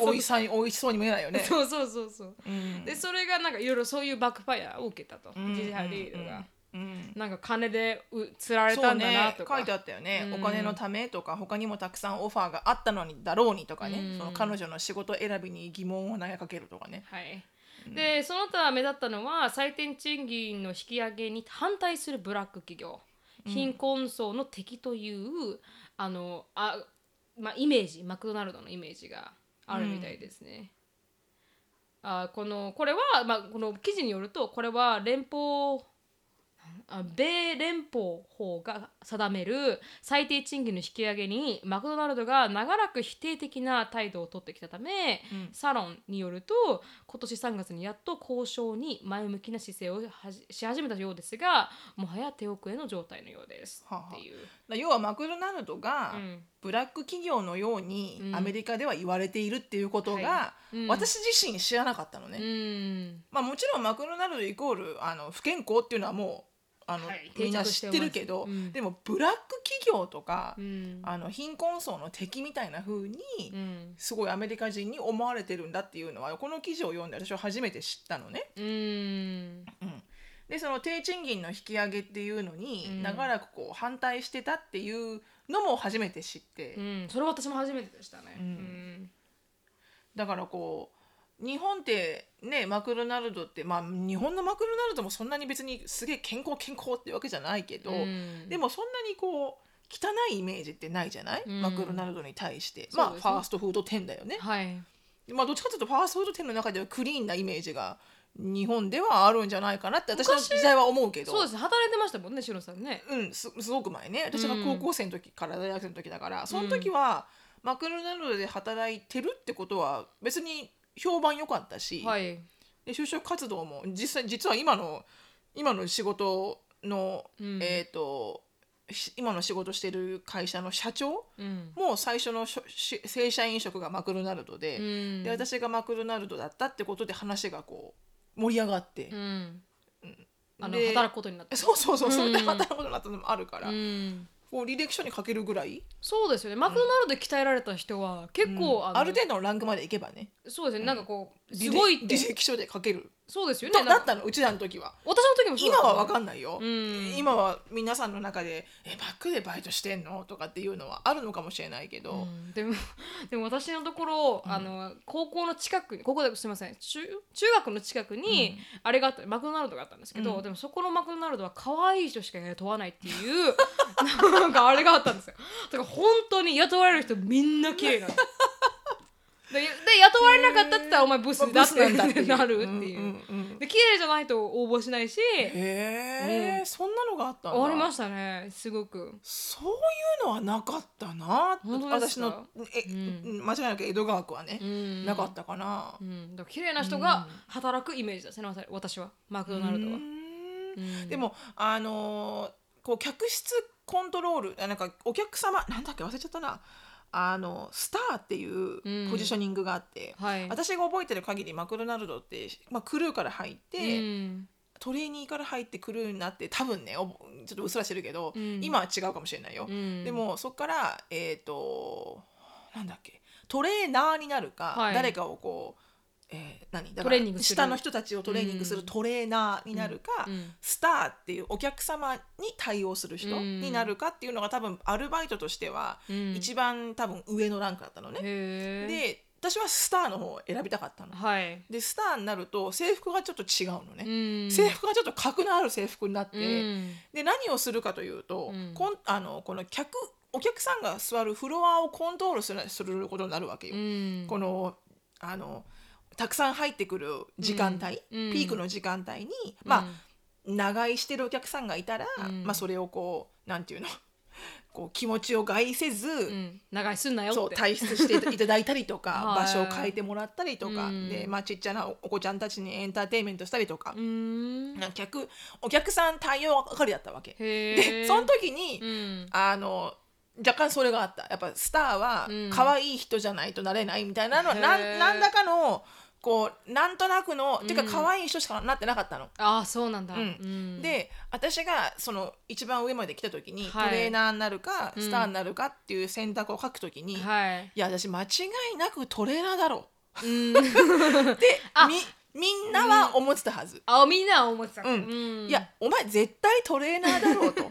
おいしさにおいしそうに見えないよね。そうそうそうそう、うん。でそれがなんかいろいろそういうバックファイアを受けたと、ん。ジジハリードが、うん。なんか金でう釣られそたうんねだなとか、書いてあったよね、うん。お金のためとか他にもたくさんオファーがあったのにだろうにとかね、うん。その彼女の仕事選びに疑問を投げかけるとかね。はい。でその他目立ったのは最低賃金の引き上げに反対するブラック企業、貧困層の敵というあのあ、まあ、イメージマクドナルドのイメージがあるみたいですね。あこのこれは、まあ、この記事によるとこれは連邦あ米連邦法が定める最低賃金の引き上げにマクドナルドが長らく否定的な態度を取ってきたため、サロンによると今年3月にやっと交渉に前向きな姿勢をし始めたようですがもはや手遅れの状態のようです。っていう。だ要はマクドナルドがうん。ブラック企業のようにうん。アメリカでは言われているっていうことが、私自身知らなかったのね、うん。まあ、もちろんマクドナルドイコールあの不健康っていうのはもうあの、はい。みんな知ってるけど、うん。でもブラック企業とか、うん。あの貧困層の敵みたいな風に、うん。すごいアメリカ人に思われてるんだっていうのはこの記事を読んで私は初めて知ったのね。うん。うん、でその低賃金の引き上げっていうのに、うん。長らくこう反対してたっていうのも初めて知って、うん。それは私も初めてでしたね。だからこう日本ってねマクドナルドってまあ日本のマクドナルドもそんなに別にすげえ健康健康ってわけじゃないけど、うん。でもそんなにこう汚いイメージってないじゃない、うん。マクドナルドに対して、まあファーストフード店だよね。はい。まあどっちかというとファーストフード店の中ではクリーンなイメージが日本ではあるんじゃないかなって私の時代は思うけど。そうですね。働いてましたもんねシロさんね。うんすすごく前ね。私が高校生の時から大学生の時だから、その時はマクドナルドで働いてるってことは別に評判良かったし、はい。で就職活動も実際実は今の今の仕事の、うん。えっ、とし今の仕事してる会社の社長うん。も最初の正社員職がマクドナルドで,、うん。で私がマクドナルドだったってことで話がこう盛り上がって、うん。あので働くことになった。そうそうそうそれでうん。働くことになったのもあるから、うんこう履歴書に書けるぐらい、そうですよね。マクドナルドで鍛えられた人は結構、うん。あのある程度のランクまでいけばね。そうですね。なんかこうすごいって。履歴書で書けるそうですよとだねなんか。ったの？うちらの時は。私の時もそうだった今は分かんないよ、うん。今は皆さんの中で「えマックでバイトしてんの?」とかっていうのはあるのかもしれないけど、うん。でも <laughs> でも私のところ、あの高校の近くに高校ですみません。中中学の近くに、あれがあった。マクドナルドがあったんですけど、うん。でもそこのマクドナルドは可愛い人しか雇わないっていう <laughs> なんかあれがあったんですよ。だから本当に雇われる人みんな綺麗なの。でで雇われなかったって言ったらお前ブスだってなんだっていうなるっていう,、うんうんうんで綺麗じゃないと応募しないし。へえ、そんなのがあったんだ。ありましたねすごく。そういうのはなかったな。私のえ、うん。間違いなく江戸川区はね、うん。なかったかな。う、ん、だから綺麗な人が働くイメージですね私は。マクドナルドは。でもあのーこう客室コントロールあなんかお客様なんだっけ？忘れちゃったなあのスターっていううん。ポジショニングがあって、はい、私が覚えてる限りマクドナルドって、まあ、クルーから入って、うん。トレーニーから入ってクルーになって多分ねおちょっとうっすらしてるけど、うん。今は違うかもしれないよ、うん。でもそこからえっ、となんだっけトレーナーになるか、はい。誰かをこう、えー何？だトレーニングする。下の人たちをトレーニングするうんトレーナーになるか、うんスターっていうお客様に対応する人うん。になるかっていうのが多分アルバイトとしてはうん。一番多分上のランクだったのね。へー。で私はスターの方を選びたかったの。はい、でスターになると制服がちょっと違うのね。うん。制服がちょっと格のある制服になって、うん。で何をするかというと、うん。こんあのこの客お客さんが座るフロアをコントロールするすることになるわけよ。うん。このあのたくさん入ってくる時間帯、うん。ピークの時間帯に、まあ長居してるお客さんがいたら、うん。まあ、それをこうなんていうの <laughs> こう気持ちを害せず、うん、長いすんなよって。そう退出していただいたりとか <laughs> はい。場所を変えてもらったりとか、うん。で、まあ、ちっちゃなおお子ちゃんたちにエンターテインメントしたりとか。う、ん。なんか客お客さん対応係だったわけ。へでその時に、うん。あの若干それがあった。やっぱスターはうん。可愛い人じゃないとなれないみたいなのは、へー。なんなんだかのこうなんとなくの、ていううんか可愛い人しかなってなかったの。ああそうなんだ、うん。うん。で私がその一番上まで来た時に、はい。トレーナーになるかうん。スターになるかっていう選択を書く時に、いはい。や私間違いなくトレーナーだろ。うん。うってあ。みみんなは思ってたはず。あみんなは思ってた、うん。うん。いやお前絶対トレーナーだろうと。う <laughs> ん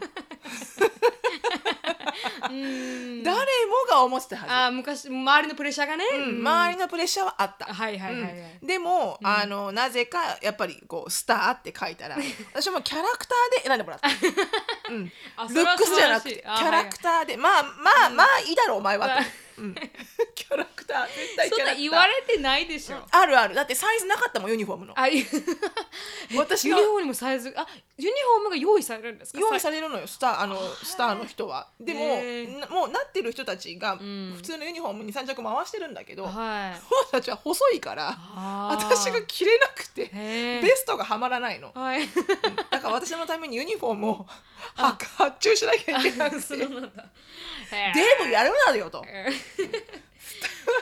誰もが思ってたはず。あ昔周りのプレッシャーがね、うん、周りのプレッシャーはあった。はいはいはいはい、うん。でも、あのなぜかやっぱりこうスターって書いたら私もキャラクターで選んでもらった、<laughs> うん、あルックスじゃなくてキャラクターで。まあまあまあいいだろうお前はと、うん、<laughs> キャラクター絶対キャラクター。言われてないでしょ、あるある。だってサイズなかったもんユニフォームの。あい <laughs> 私がユニフォームにもサイズあユニフォームが用意されるんですか用意されるのよ。スターあのスターの人は。でももうなってる人たちがん。普通のユニフォームに3着回してるんだけど、はい。私たちは細いから私が着れなくてベストがはまらないの。はい。だから私のためにユニフォームをは発注しなきゃいけなくて。そうデなんだ。ブやるなよと。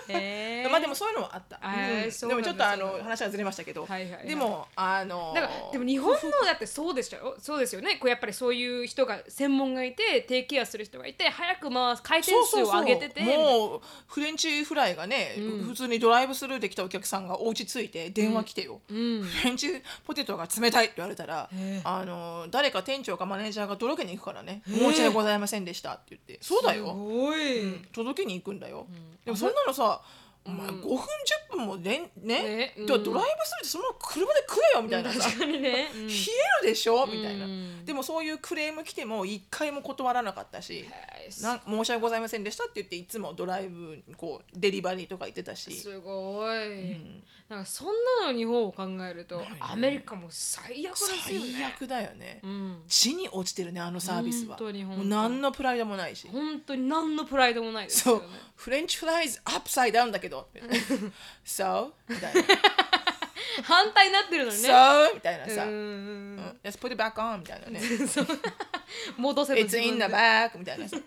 へー。まあでもそういうのはあった。うん。でもちょっとあの話はずれましたけど、はいはいはい。でもあのだからでも日本のだってそうでしょ？そうですよね。こうやっぱりそういう人が専門がいてテイケアする人がいて早く回す回転数を上げてて。もうフレンチフライがね、うん。普通にドライブスルーで来たお客さんがお家着いて電話来てよ、うん。フレンチポテトが冷たいって言われたらへえあの誰か店長かマネージャーが届けに行くからね「へえ申し訳ございませんでした」って言って「そうだすよ、うん。届けに行くんだよ」でもそんなのさお前5分10分もでんねねうん。でドライブスルーでそのまま車で食えよみたいなさ確かにね、<laughs> うん。冷えるでしょ？みたいな、うん。でもそういうクレーム来ても一回も断らなかったしはい。なん申し訳ございませんでしたって言っていつもドライブこうデリバリーとか行ってたし。すごい、ん。なんかそんなの日本を考えると、ね。アメリカも最悪ですよね。最悪だよね、うん。地に落ちてるねあのサービスは。本当に本当もにう何のプライドもないし。本当に何のプライドもないですそう。よねフレンチフライズアップサイダウンだけど <laughs> So? みたいな反対になってるのにね。So? みたいなさ、ううん。ん Let's put it back on みたいなね。そ <laughs> う戻せば It's in the で back みたいなさ。<laughs>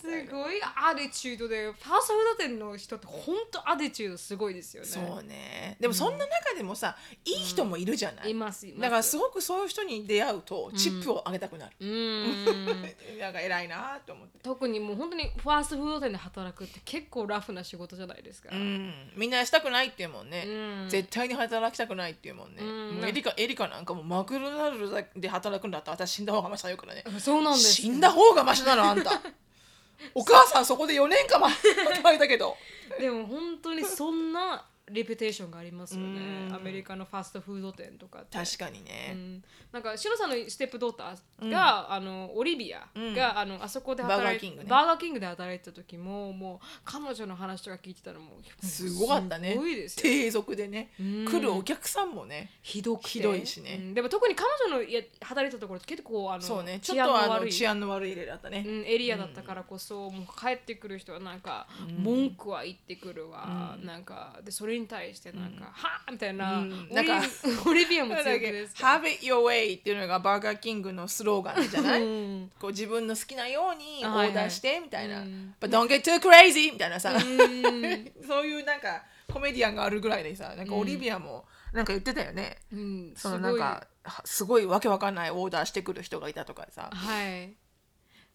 すごい。アディチュードでファーストフード店の人って本当アディチュードすごいですよね。そうね。でもそんな中でもさ、いい人もいるじゃない、いますいます。だからすごくそういう人に出会うとチップをあげたくなる、うーん。<laughs> なんか偉いなと思って、特にもう本当にファーストフード店で働くって結構ラフな仕事じゃないですか、うん、みんなしたくないっていうもんね、うん。絶対に働きたくないっていうもんね、うん。エリカエリカなんかもうマクドナルドで働くんだったら私死んだ方がマシだよからね。そうなんです死んだ方がマシなのあんた。<laughs> お母さんそこで4年間も働いたけど。でも本当にそんなレピュテーションがありますよね。うん。アメリカのファストフード店とか確かにうね、ん、なんかシロさんのステップドーターが、あのオリビアが、うん。あのあそこで働いバーガーキングね。バーガーキングで働いてた時ももう彼女の話とか聞いてたらもうすごかったね。すごいですよ。低俗でね、うん。来るお客さんもねひどくて。ひどいしね。うん。でも特に彼女のや働いてたところって結構あのそうね。ちょ治っとあの安の悪い治安の悪い例だったね、うん、エリアだったからこそ、もう帰ってくる人はなんか、文句は言ってくるわ、なんかでそれに対してなんか、はあみたいな、うん。なんかオリビアも強気です Have it your way っていうのがバーガーキングのスローガンじゃない、うん。<laughs> こう自分の好きなようにオはいはい。ーダーしてみたいな、うん。But don't get too crazy みたいなさ、うん。<laughs> そういうなんかコメディアンがあるぐらいでさなんかオリビアもなんか言ってたよね、うん、そのなんかはすごいわけわかんないオーダーしてくる人がいたとかさ。はい。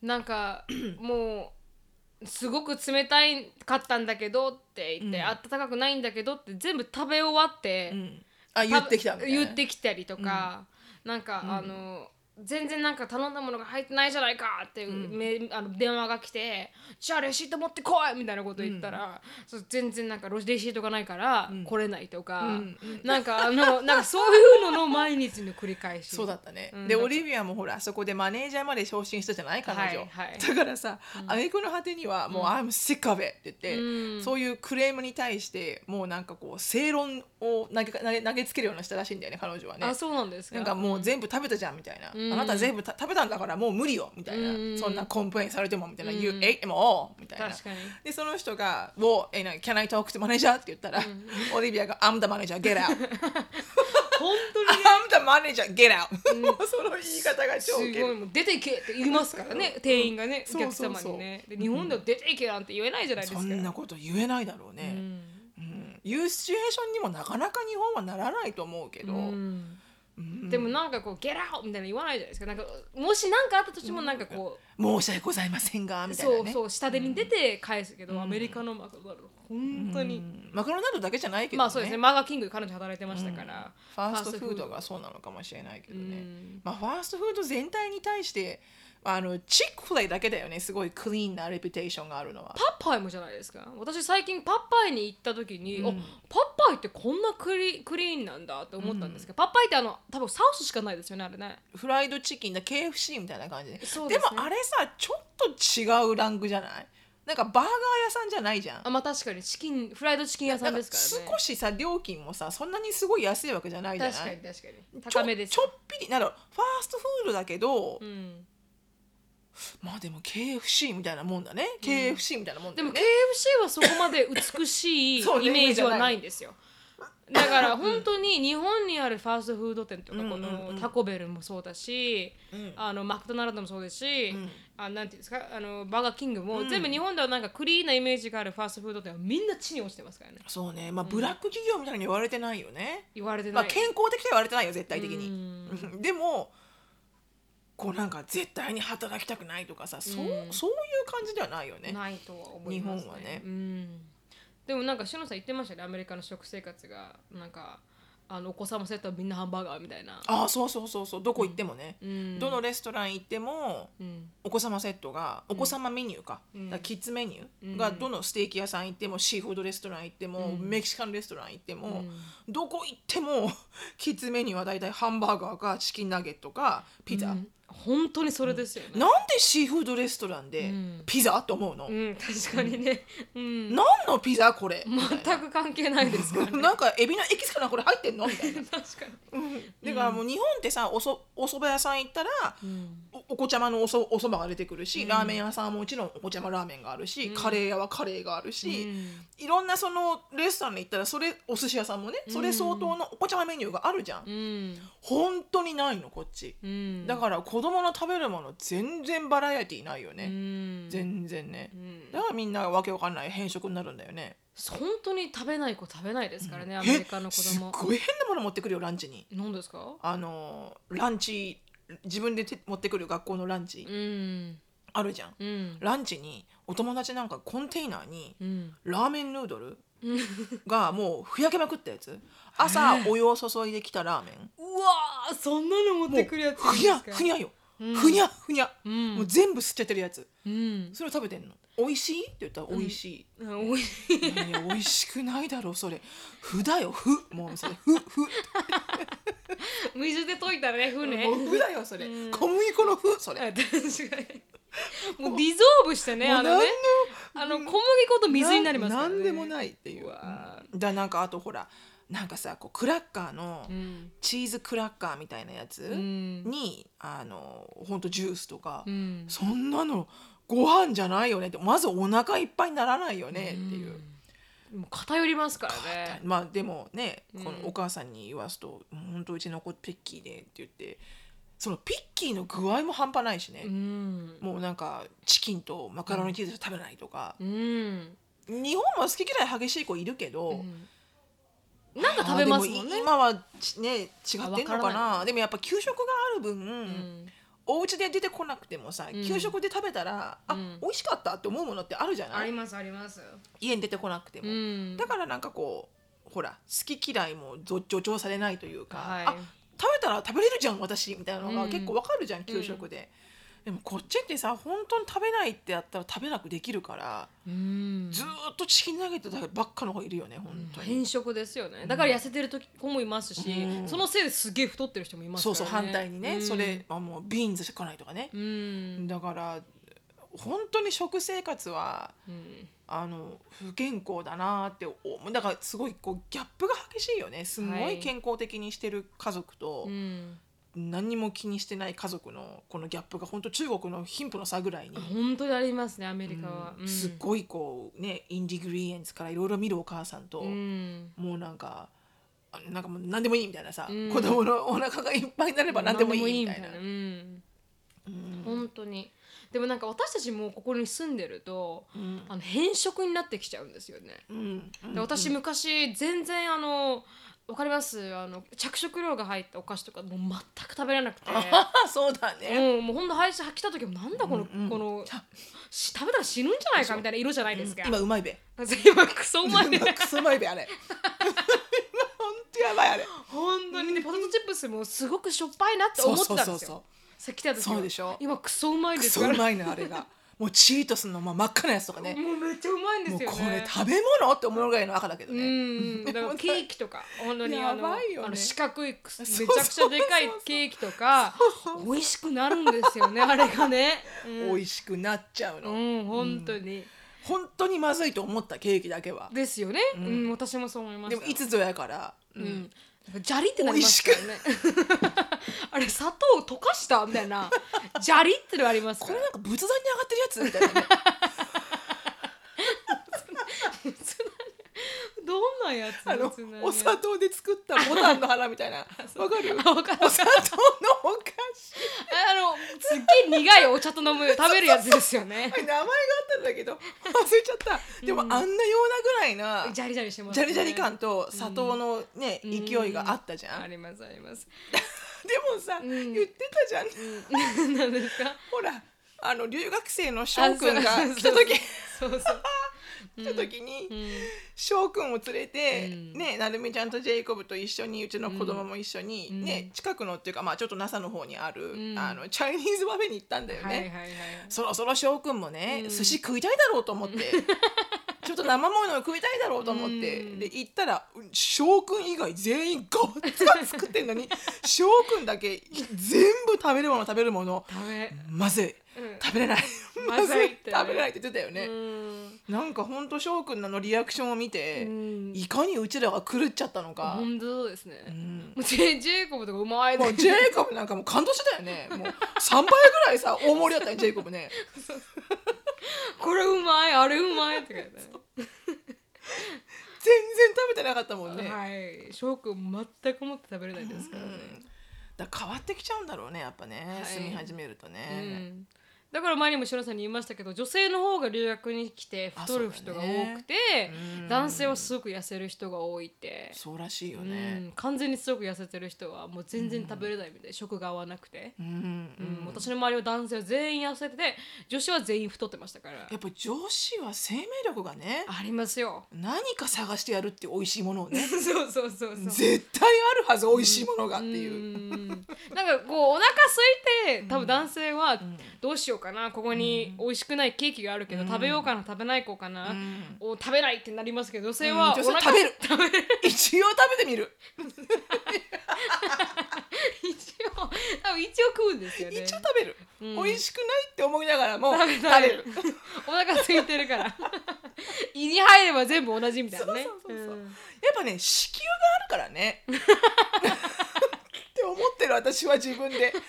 なんかもうすごく冷たいかったんだけどって言って、うん。あったかくないんだけどって全部食べ終わって、うん。あ言ってきたみたいな。言ってきたりとか、なんか、あの全然なんか頼んだものが入ってないじゃないかっていう、めあの電話が来て「じゃあレシート持ってこい!」みたいなこと言ったら、そう全然なんかロレシートがないから来れないとか、うん。なんかあの <laughs> なんかそういうのの毎日の繰り返し。そうだったね、うん。でオリビアもほらあそこでマネージャーまで昇進したじゃない彼女、はいはい。だからさ挙句、の果てにはもう「I'm sick of it」って言って、うん。そういうクレームに対してもうなんかこう正論を投げ投げ投げつけるようなしたらしいんだよね彼女はね。あそうなんですか？なんかもう全部食べたじゃんみたいな、うんあなた全部た食べたんだからもう無理よみたいな、うん。そんな complain されてもみたいな「うん。You ate them all」みたいな。でその人が「Well, eh, no, can I talk to manager?」って言ったら、オリビアが「I'm the manager, get out <laughs>」本当に？ね <laughs> I'm the manager get out、も <laughs> うその言い方が超すごい。もう出ていけって言いますからね店員がねお客様にね。で日本では出ていけなんて言えないじゃないですか。そんなこと言えないだろうね、うん。いうシチュエーションにもなかなか日本はならないと思うけど、うんでもなんかこう「ゲラウみたいな言わないじゃないですか。なんかもし何かあったとしてもなんかこう、申し訳ございませんがみたいなね。そうそう下手に出て返すけど、アメリカのマクドナルド本当に、うん。マクドナルドだけじゃないけどね,、まあそうですねマーガーキングで彼女働いてましたから、ファーストフードがそうなのかもしれないけどね、うん。まあ、ファーストフード全体に対してあのチックフレイだけだよね。すごいクリーンなレピュテーションがあるのは。パッパイもじゃないですか。私最近パッパイに行った時に、おパッパイってこんなクリクリーンなんだって思ったんですけど、パッパイってあの多分サウスしかないですよねあれね。フライドチキンだ KFC みたいな感じで。ですね。もあれさちょっと違うランクじゃない？なんかバーガー屋さんじゃないじゃん。あまあ確かにチキンフライドチキン屋さんですからね。少しさ料金もさそんなにすごい安いわけじゃないじゃない？確かに確かに。高めです。ちょっぴりなんだろうファーストフードだけど、うん、まあでも KFC みたいなもんだね、KFC みたいなもんだでも KFC はそこまで美しい <laughs> イメージはないんですよ。だから本当に日本にあるファーストフード店とかこうんうんうん。のタコベルもそうだし、うん。あのマクドナルドもそうですし、ん。あなんていうんですかあのバーガーキングも、全部日本ではなんかクリーンなイメージがあるファーストフード店はみんな地に落ちてますからね。そうね。まあブラック企業みたいに言われてないよね、言われてない、まあ健康的とは言われてないよ絶対的に、うんうん。<laughs> でもこうなんか絶対に働きたくないとかさそう,、うん。そういう感じではないよね。ないとは思いますね。日本はね。うん、でもなんかしのさん言ってましたねアメリカの食生活が。なんかあのお子様セットはみんなハンバーガーみたいな。ああそうそうそうそう。どこ行ってもね、うん。どのレストラン行ってもうん。お子様セットがお子様メニューか,、だからキッズメニューがどのステーキ屋さん行ってもシーフードレストラン行っても、メキシカンレストラン行っても、どこ行っても <laughs> キッズメニューは大体ハンバーガーかチキンナゲットかピザ、うん本当にそれですよね。なんでシーフードレストランでピザと思うの、うん、確かにね、うん、何のピザこれ、全く関係ないですからね。<laughs> なんかエビのエキスかなこれ入ってんの？みたいな。<laughs> 確かに。だからもう日本ってさおそお蕎麦屋さん行ったら、おお子ちゃまのおそお蕎麦が出てくるし、ラーメン屋さんはもちろんお子ちゃまラーメンがあるし、カレー屋はカレーがあるし、いろんなそのレストランに行ったらそれお寿司屋さんもねそれ相当のお子ちゃまメニューがあるじゃん、うん。本当にないのこっち、うん。だから子供の食べるもの全然バラエティーないよね、うん。全然ね、ん。だからみんなわけわかんない変色になるんだよね。本当に食べない子食べないですからね、アえメリカの子供。ごい変なもの持ってくるよランチに。何ですか？あのランチ自分でて持ってくる学校のランチ。うん。あるじゃん、うん。ランチにお友達なんかコンテイナーにうん。ラーメンヌードルがもうふやけまくったやつ。<laughs> 朝お湯を注いできたラーメン。うわーそんなの持ってくるやついふにゃふにゃよ、ふにゃふにゃ、ん。もう全部吸っちゃってるやつ。うん。それを食べてんの？美味しい？って言ったら美味しい、うんおいしい。いやいや美味しくないだろそれ。ふだよふ。もうそれふふ。水で溶いたらね船もうふだよそれ、小麦粉のふそれ。あ確かに。もう。ディゾーブしてねあのね。あの小麦粉と水になりますからね。なんでもないっていう。だなんかあとほらなんかさこうクラッカーのうん。チーズクラッカーみたいなやつん。に、あのほんとジュースとか、うん。そんなのご飯じゃないよねってまずお腹いっぱいにならないよねっていう。もう偏りますからね。まあでもねこのお母さんに言わすと「本当うちの子ピッキーで」って言ってそのピッキーの具合も半端ないしね、うん。もうなんかチキンとマカロニチーズ食べないとか、うん。日本も好き嫌い激しい子いるけど、なんか食べますもんね。今はちね違ってんのかな？なでもやっぱ給食がある分、ん。お家で出てこなくてもさ、給食で食べたらあ、ん。美味しかったって思うものってあるじゃない？ありますあります。家に出てこなくても、うん。だからなんかこうほら好き嫌いもぞ助長されないというか、はい。あ食べたら食べれるじゃん私みたいなのがうん。結構わかるじゃん、給食で。でもこっちってさ本当に食べないってやったら食べなくできるから、うん。ずーっとチキンナゲットばっかの子いるよね本当に。変色ですよね。だから痩せてる時子もいますし、うん。そのせいですげえ太ってる人もいますから、ね、そうそう反対にね、うん。それあもうビーンズしかないとかね、うん。だから本当に食生活はうん。あの不健康だなって思う。だからすごいこうギャップが激しいよね。すごはいい。健康的にしてる家族と、うん何にも気にしてない家族のこのギャップが本当中国の貧富の差ぐらいに、本当にありますねアメリカは、うん。すっごいこうねインディグリエンツからいろいろ見るお母さんと、うん。もうなんかあなんかもう何でもいいみたいなさ、うん。子供のお腹がいっぱいになれば何でもいいみたいな。うん。うん。本当に。でもなんか私たちもここに住んでると、うん。あの変色になってきちゃうんですよね。うん。で私昔全然あのわかります？あの着色料が入ったお菓子とかもう全く食べれなくて。あそうだね。うん、もうほんと配信来た時もなんだこの、うんうんこのし食べたら死ぬんじゃないかみたいな色じゃないですか。今うまいべ。<laughs> 今クソうまいね。<laughs> クソうまいべあれ。<laughs> 本当やばいあれ。本当にねポテトチップスもすごくしょっぱいなって思ってたんですよ。そうそうそうそうさっき来た時はそうでしょ今クソうまいクですから。ソうまいのあれが。もうチートスのまあ真っ赤なやつとかね。もうめっちゃうまいんですよね。これ食べ物って思うぐらいの赤だけどうね。ん、だからケーキとか本当にあのやばいよねあの四角いくすめちゃくちゃでかいケーキとか美味しくなるんですよねあれがね。うん、美味しくなっちゃうの。うん本当に、本当にまずいと思ったケーキだけは。ですよね、うん私もそう思いました。でもいつぞやから。ううんん、なんかジャリってなりますからね。<laughs> あれ砂糖溶かしたみたいなジャリってのありますこれなんか仏壇に上がってるやつみたいなね。<laughs> どんなやつあのお砂糖で作ったボタンの花みたいな。わかる？お砂糖のお菓子。あのすっげえ苦いお茶と飲む食べるやつですよね。<laughs> 名前があったんだけど。忘れちゃった。でもあんなようなぐらいなジャリジャリしてます、ジャリジャリ感と砂糖のねうん。勢いがあったじゃん。ありますあります。<laughs> でもさん。言ってたじゃん。<laughs> 何ですか？ほらあの留学生の翔くんが来た時。そうそう。来た時にうん。翔くんを連れて、うん。ねなるみちゃんとジェイコブと一緒にうちの子供も一緒に、うん。ね近くのっていうかまあちょっと NASA の方にある、うん。あの Chinese buffet に行ったんだよね。そろそろ翔くんもね、うん。寿司食いたいだろうと思って <laughs> ちょっと生ものを食いたいだろうと思って、うん。で行ったら翔くん以外全員ガッツガツ食ってんのに <laughs> 翔くんだけ全部食べるもの食べるもの食べ。まずい。うん食べれない。<laughs> まずいってね。食べれないって言ってたよね、うん。なんかほんと翔くんのリアクションを見て、うん。いかにうちらが狂っちゃったのか、本当そうですね、うん。もうジェジェイコブとかうまいね。もうジェイコブなんかもう感動してたよね。<laughs> もう3倍ぐらいさ大盛りだったよジェイコブね。<laughs> これうまいあれうまいって言って全然食べてなかったもんね、はい。翔くん全くもって食べれないですからね、だから変わってきちゃうんだろうねやっぱね、はい。住み始めるとうね、んだから前にもしのさんに言いましたけど女性の方が留学に来て太る人が多くて、うん。男性はすごく痩せる人が多いって、そうらしいようねん、完全にすごく痩せてる人はもう全然食べれないみたいで、食が合わなくて、うん、うん。私の周りは男性は全員痩せてて女子は全員太ってましたから。やっぱ女子は生命力がねありますよ。何か探してやるって美味しいものをね <laughs> そうそうそうそう。絶対あるはず美味しいものがっていう、うん。なんかこうお腹空いて多分男性はどうしようかなここに美味しくないケーキがあるけど、食べようかな食べないこうかな、ん。お食べないってなりますけど女性はうん女性食べる。<laughs> <laughs> 一応食べてみる。一応多分一応食うんですよね。一応食べる、うん。美味しくないって思いながらも食べ食べる。<laughs> お腹空いてるから。胃に入れば全部同じみたいなね。そうそうそうそう。うんやっぱね子宮があるからねって思ってる私は自分で。勝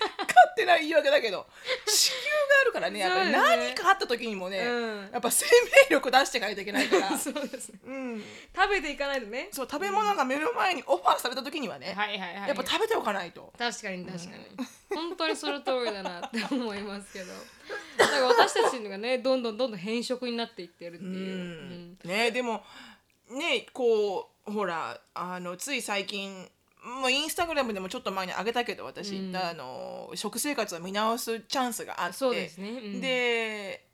手な言い訳だけど。子宮があるからね。やっぱ何かあった時にもね、うん。やっぱ生命力出していかないといけないから。<laughs> そうです。ねうん、食べていかないとね。そう食べ物が目の前にオファーされた時にはね、はいはいはい。やっぱ食べておかないと。確かに確かに、本当にその通りだなって思いますけど。だから私たちがねどんどんどんどん変色になっていってるっていう。う、ん。ねでもねこうほらあのつい最近もうインスタグラムでもちょっと前に上げたけど私、うん。あの食生活を見直すチャンスがあって。そうですね。うん。で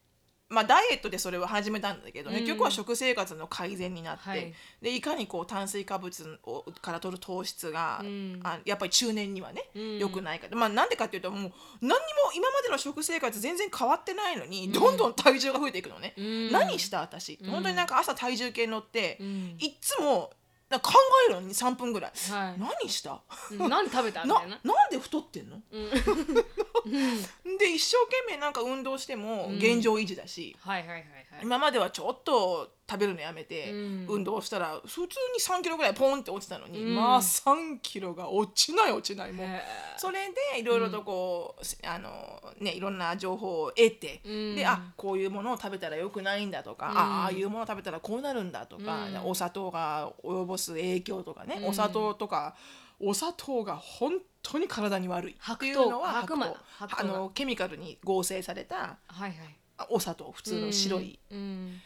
まあダイエットでそれを始めたんだけど、うん。結局は食生活の改善になって、はい。でいかにこう炭水化物をから取る糖質が、うん。あやっぱり中年にはね、うん。良くないから。まあなんでかっていうともう何にも今までの食生活全然変わってないのに、どんどん体重が増えていくのね、うん。何した私、うん。本当になんか朝体重計乗って、うん。いっつもなんか考えるのに3分ぐらい、はい。何した？うん。何食べた？<laughs> みなたいな。なんで太ってんの？うん。<laughs> で一生懸命なんか運動してもうん。現状維持だし、はいはいはいはい。今まではちょっと食べるのやめて、うん。運動したら普通に3キロぐらいポンって落ちたのに、うん。まあ3キロが落ちない落ちないもうへそれでいろいろとこう、あのねいろんな情報を得て、うん。であこういうものを食べたらよくないんだとか、うん。あああいうものを食べたらこうなるんだとか、うん。お砂糖が及ぼす影響とかね、うん。お砂糖とかお砂糖が本当に体に悪いっていうのはあのケミカルに合成されたはいはい。あお砂糖普通の白いうん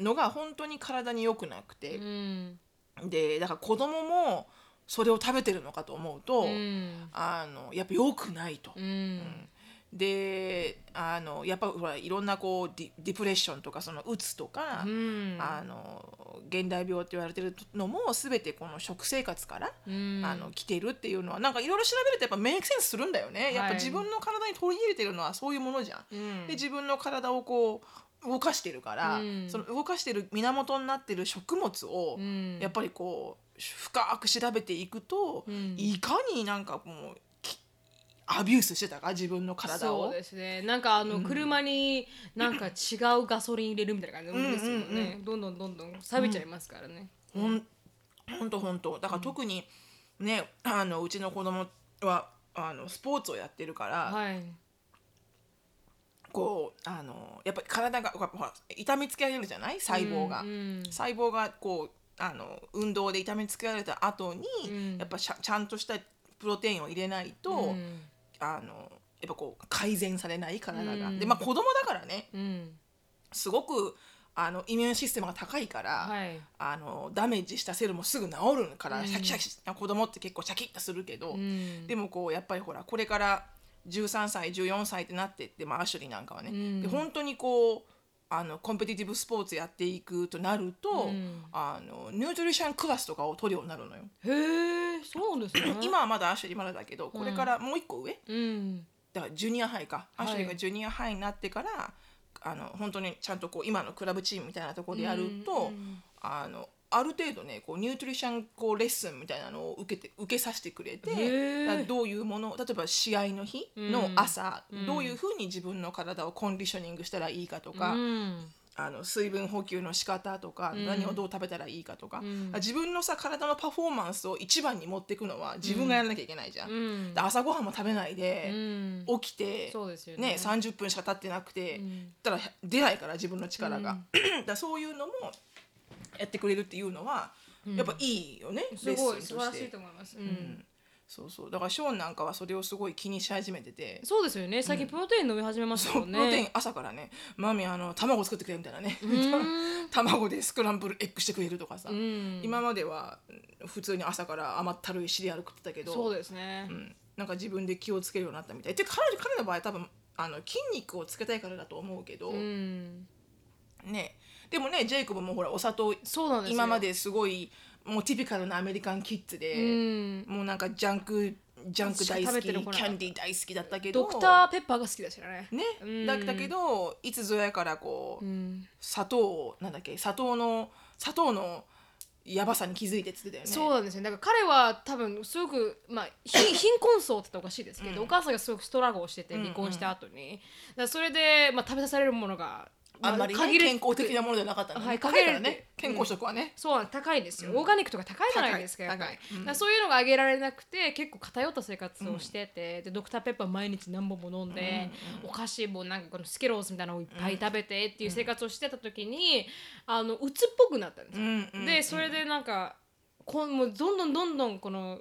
のが本当に体に良くなくうて、ん。でだから子供もそれを食べてるのかと思うと、うん。あのやっぱ良くないと。うん。であのやっぱほらいろんなこうディディプレッションとかそのうつとか、うん。あの現代病って言われてるのも全てこの食生活から、うん。あの来てるっていうのはなんかいろいろ調べるとやっぱメイクセンスするんだよね、やっぱはい。自分の体に取り入れてるのはそういうものじゃん。うん。で自分の体をこう動かしてるから、うん。その動かしてる源になってる食物を、うん。やっぱりこう深く調べていくと、うん。いかになんかもうきアビュースしてたか自分の体を。そうですね。なんかあの車になんか違うガソリン入れるみたいな感じですよね、うんうん。どんどんどんどん錆びちゃいますからね、ほんほんとほんと。だから特にねあのうちの子供はあのスポーツをやってるから、はいこうあのやっぱり体がほら痛めつけられるじゃない？細胞が、うんうん。細胞がこうあの運動で痛めつけられた後に、うん。やっぱちゃんとしたプロテインを入れないと、うん。あのやっぱこう改善されない体が、うん。でまあ子供だからね。うん。すごくあのイミューンシステムが高いから、はい。あのダメージしたセルもすぐ治るから、うん。シャキシャキ子供って結構シャキッとするけど、うん。でもこうやっぱりほらこれから13歳14歳ってなってって、まあ、アシュリーなんかはね、うん。で本当にこうあの competitive sports やっていくとなると、うん。あの nutrition class とかを取るようになるのよ。へえそうですね。今はまだアシュリーまだだけどこれからもう一個上、うん。だから junior high か、はい。アシュリーが junior high になってからあの本当にちゃんとこう今のクラブチームみたいなところでやると、うん。あのある程度ねこう nutrition こうレッスンみたいなのを受けて受けさせてくれてどういうもの例えば試合の日の朝、どういうふうに自分の体をコンディショニングしたらいいかとか、うん。あの水分補給の仕方とか、ん。何をどう食べたらいいかとか、ん。自分のさ体のパフォーマンスを一番に持っていくのは自分がやらなきゃいけないじゃん。うん。で朝ごはんも食べないで、うん。起きて、そうですよね。ね30分しか経ってなくて、ん。たら出ないから自分の力が、<clears throat> だそういうのもやってくれるっていうのは、やっぱいいよねすごい素晴らしていと思います、うん。そうそう。だからショーンなんかはそれをすごい気にし始めてて。そうですよね。最近プロテイン飲み始めましたそうもんプロテインね朝からね「マミあの卵作ってくれ」みたいなね。ん。<laughs> 卵でスクランブルエッグしてくれるとかさ、うん。今まではうん普通に朝から甘ったるいシリアル食ってたけど。そうですね。うん、なんか自分で気をつけるようになったみたい。で彼女彼の場合多分あの筋肉をつけたいからだと思うけど、うん。ねでもねジェイコブもほらお砂糖そうなんですよ。今まですごいもうティピカルなアメリカンキッズうで、ん。もうなんかジャンクジャンク大好きキしか食べてる子なャンディー大好きだったけど。ドクターペッパーが好きだしね。ね、うん。だったけどいつぞやからこう、うん。砂糖をなんだっけ砂糖の砂糖のやばさに気づいてっつってたよね。そうなんですよ。だから彼は多分すごくまあ貧 <coughs> 貧困層って言ったらおかしいですけど、お母さんがすごくストラゴをしてて離婚した後に、だからそれで、まあ、食べさせられるものが、まあんまり、ね、限れ健康的なものじゃなかったのね、はい高いからね健康食はね、そうなん高いんですよ、オーガニックとか高いじゃないですか高いやっぱり、うん。そういうのがあげられなくて結構偏った生活をしてて、でドクターペッパー毎日何本も飲んで、お菓子もなんかこのスケローズみたいなのをいっぱい食べてっていう生活をしてた時に、あのうつっぽくなったんですよ、うんうんでそれでなんかこうもうどんどんどんどんこの、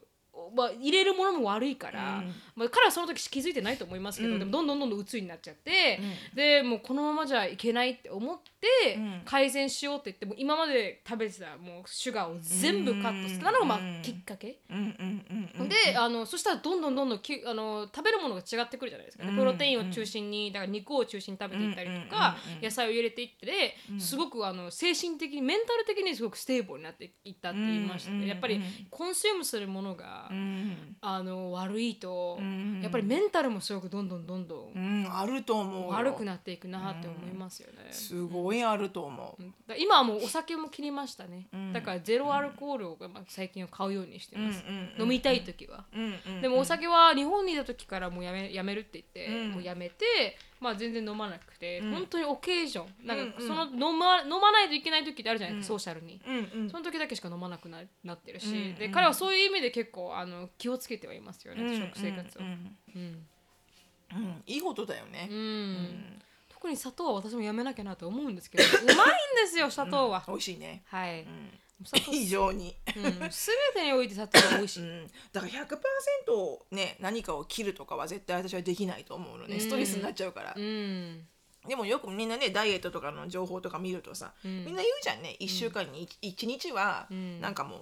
まあ、入れるものも悪いから、うん。まあ、彼はその時気づいてないと思いますけど、うん。でもどんどんどんどん鬱になっちゃって、でもうこのままじゃいけないって思って、うん。改善しようって言っても今まで食べてたもうシュガーを全部カットしたのがまあうん。きっかけ。うんうんうんうんであのそしたらどんどんどんどんきあの食べるものが違ってくるじゃないですか、うんプロテインを中心にだから肉を中心に食べていったりとか、うんうんうん野菜を入れていってすごくあの精神的にメンタル的にすごく stable になっていったって言いましたね、うんうんやっぱりコンシュームするものが、うんあの悪いと、んやっぱりメンタルもすごくどんどんどんどんうんあると思うよ。悪くなっていくなって思いますよね。すごいあると思う。だ今はもうお酒も切りましたね。うん。だからゼロアルコールを、まあ、最近は買うようにしてます、飲みたい時は、うんうんでもお酒は日本にいた時からもうやめやめるって言って、うん。もうやめて、まあ、全然飲まなくて、うん。本当にオケージョン。なんかその飲ま飲まないといけない時ってあるじゃないですか、うん。ソーシャルに。その時だけしか飲まなくななってるし、で彼はそういう意味で結構あの気をつけてはいますよね、うん食生活を。う。んいいことだよね。うん。うん。特に砂糖は私もやめなきゃなと思うんですけどうまいんですよ砂糖は、美味しいね。はい、非常に。うん、全てにおいて砂糖は美味しい、うん、だから100%ね何かを切るとかは絶対私はできないと思うのね。うん。ストレスになっちゃうから、うん。でもよくみんなねダイエットとかの情報とか見るとさ、うん。みんな言うじゃんね。1週間に 1, 日はうん。なんかもう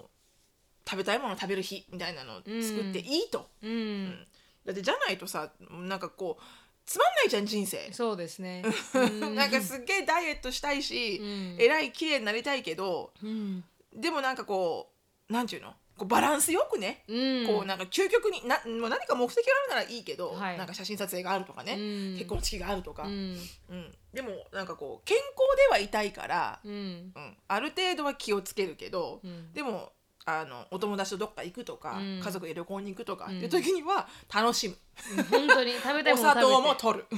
食べたいもの食べる日みたいなのを作っていいと、うん、だってじゃないとさなんかこうつまんないじゃん人生、そうですね。なんかすっげえダイエットしたいし、うん。えらい綺麗になりたいけどうん、でもなんかこうなんていうの？こうバランスよくね、うん、こうなんか究極になもう何か目的があるならいいけど、はい。なんか写真撮影があるとかね、うん。結婚式があるとか、ううん。ん、でもなんかこう健康ではいたいから、うん、うん。ある程度は気をつけるけど、うん。でもあのお友達とどっか行くとか、うん。家族で旅行に行くとか、うん。っていう時には楽しむ、本当に食べたいおもの食べて。砂糖も取る、う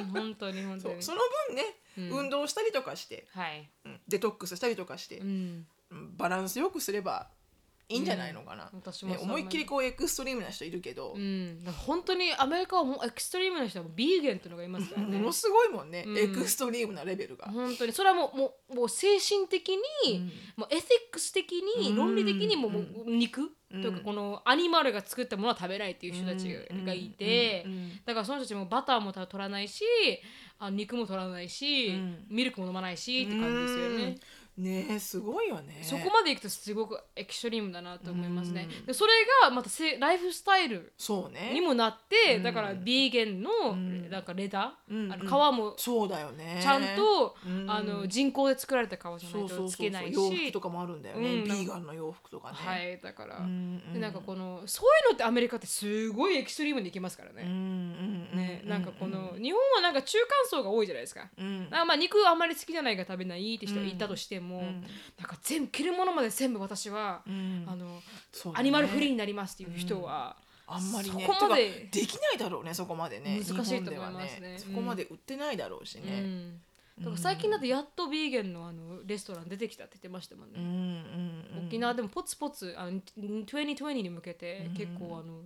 ん、本当に本当に。そう。その分ね、うん。運動したりとかして、はい。うん。デトックスしたりとかしてう、ん、うんバランスよくすればいいんじゃないのかな、うん私もね、そう思いっきりこう extreme な人いるけど。う、ん、本当にアメリカはもう extreme な人はもうビーゲンっていうのがいますからね。ものすごいもんね、うん。 extreme なレベルが。本当に。それはもうもうもう精神的に、うん。もう ethics 的に、うん倫理的にももうう肉、うん。というかこのアニマルが作ったものは食べないっていう人たちがいて、うん。うん。だからその人たちもバターも取らないしあ肉も取らないし、うん。ミルクも飲まないしって感じですよね。ねえすごいよね。そこまでいくとすごく extreme だなと思いますね。うんでそれがまたせライフスタイルそうね。にもなって、うんだからビーゲンのんなんか leather、うんあの皮もそうだよね。ちゃんと、うんあの人工で作られた皮じゃなそいうとつけないし洋服とかもあるんだよね。うんビーガンの洋服とかね。はいだから、うんでなんかこのそういうのってアメリカってすごい extreme にいきますからうんうね。んね、なんかこの日本はなんか中間層が多いじゃないですか。うんあまあ肉あんまり好きじゃないから食べないって人がいたとしても、うんなんか全部着るものまで全部私は、うんあのね animal free になりますっていう人は、あんまりね。そこまでできないだろうねそこまでね。難しいと思いますね日本ではうんそこまで売ってないだろうしうね。ん、だから最近だとやっとヴィーガンのあのレストラン出てきたって言ってましたもんね。うんうんうん。沖縄でもポツポツあの2020に向けて結構あの、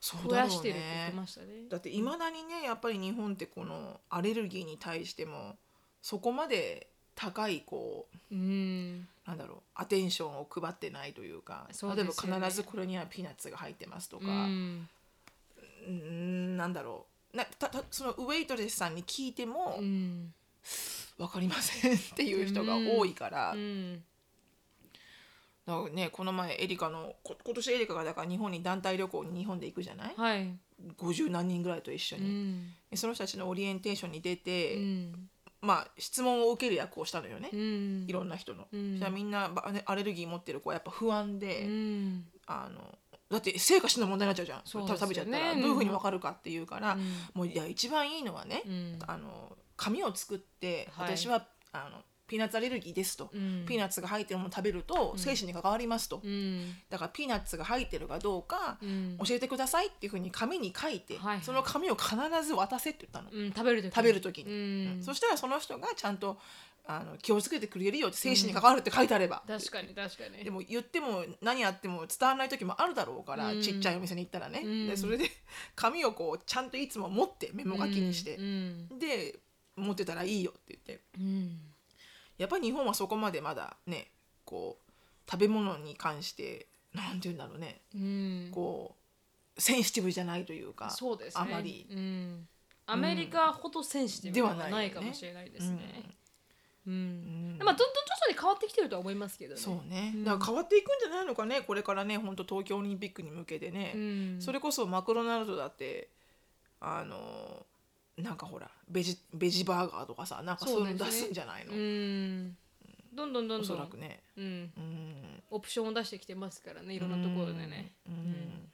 そうだろう増やしてるって言ってね。ましたね。だっていまだにねやっぱり日本ってこのアレルギーに対してもそこまで高いこううん。なんだろうアテンションを配ってないというかそう例えば必ずこれにはピーナッツが入ってますとか、ううんなんだろう。なたたそのウェイトレスさんに聞いてもうん。分かりませんっていう人が多いから,、うん。だからね、この前エリカのこ今年エリカがだから日本に団体旅行に日本で行くじゃない？はい、50何人ぐらいと一緒うに、ん。でその人たちのオリエンテーションに出て、うんまあ質問を受ける役をしたのよね、うん。いろんな人の。うん。じゃあみんなばアレルギー持ってる子はやっぱ不安で、うん。あのだって生か死の問題になっちゃうじゃん。そうね。食べちゃったら。うん。どういうふうに分かるかっていうから、うん。もういや一番いいのはね、うん。あの紙を作って、はい。私はあのピーナッツアレルギーですと、うん。ピーナッツが入ってるものを食べると精子に関わりますと、うん。だからピーナッツが入ってるかどうかうん。教えてくださいっていうふうに紙に書いて、はいその紙を必ず渡せって言ったの、うん食べる時食べる時に、そしたらその人がちゃんとあの気をつけてくれるよって精子に関わるって書いてあれば、確かに確かに。でも言っても何やっても伝わらない時もあるだろうから、うん。ちっちゃいお店に行ったらね、うん。でそれで紙をこうちゃんといつも持ってメモ書きにして。う、ん。で持ってたらいいよって言って。うんやっぱり日本はそこまでまだねこう食べ物に関してなんて言うんだろうね。うん。こうセンシティブじゃないというかそうですね。あまり、うん、アメリカほどセンシティブではないかもしれないですね。うん。うん。まあどんどん徐々に変わってきてるとは思いますけどね。そうね、うん。だから変わっていくんじゃないのかねこれからね本当東京オリンピックに向けてね、うん、それこそマクドナルドだってあのなんかほらベジベジバーガーとかさなんかそういうの出すんじゃないの、うん、どんどんどんおどん。そらくね、うん、うん、オプションを出してきてますからねいろんなところでね。うん、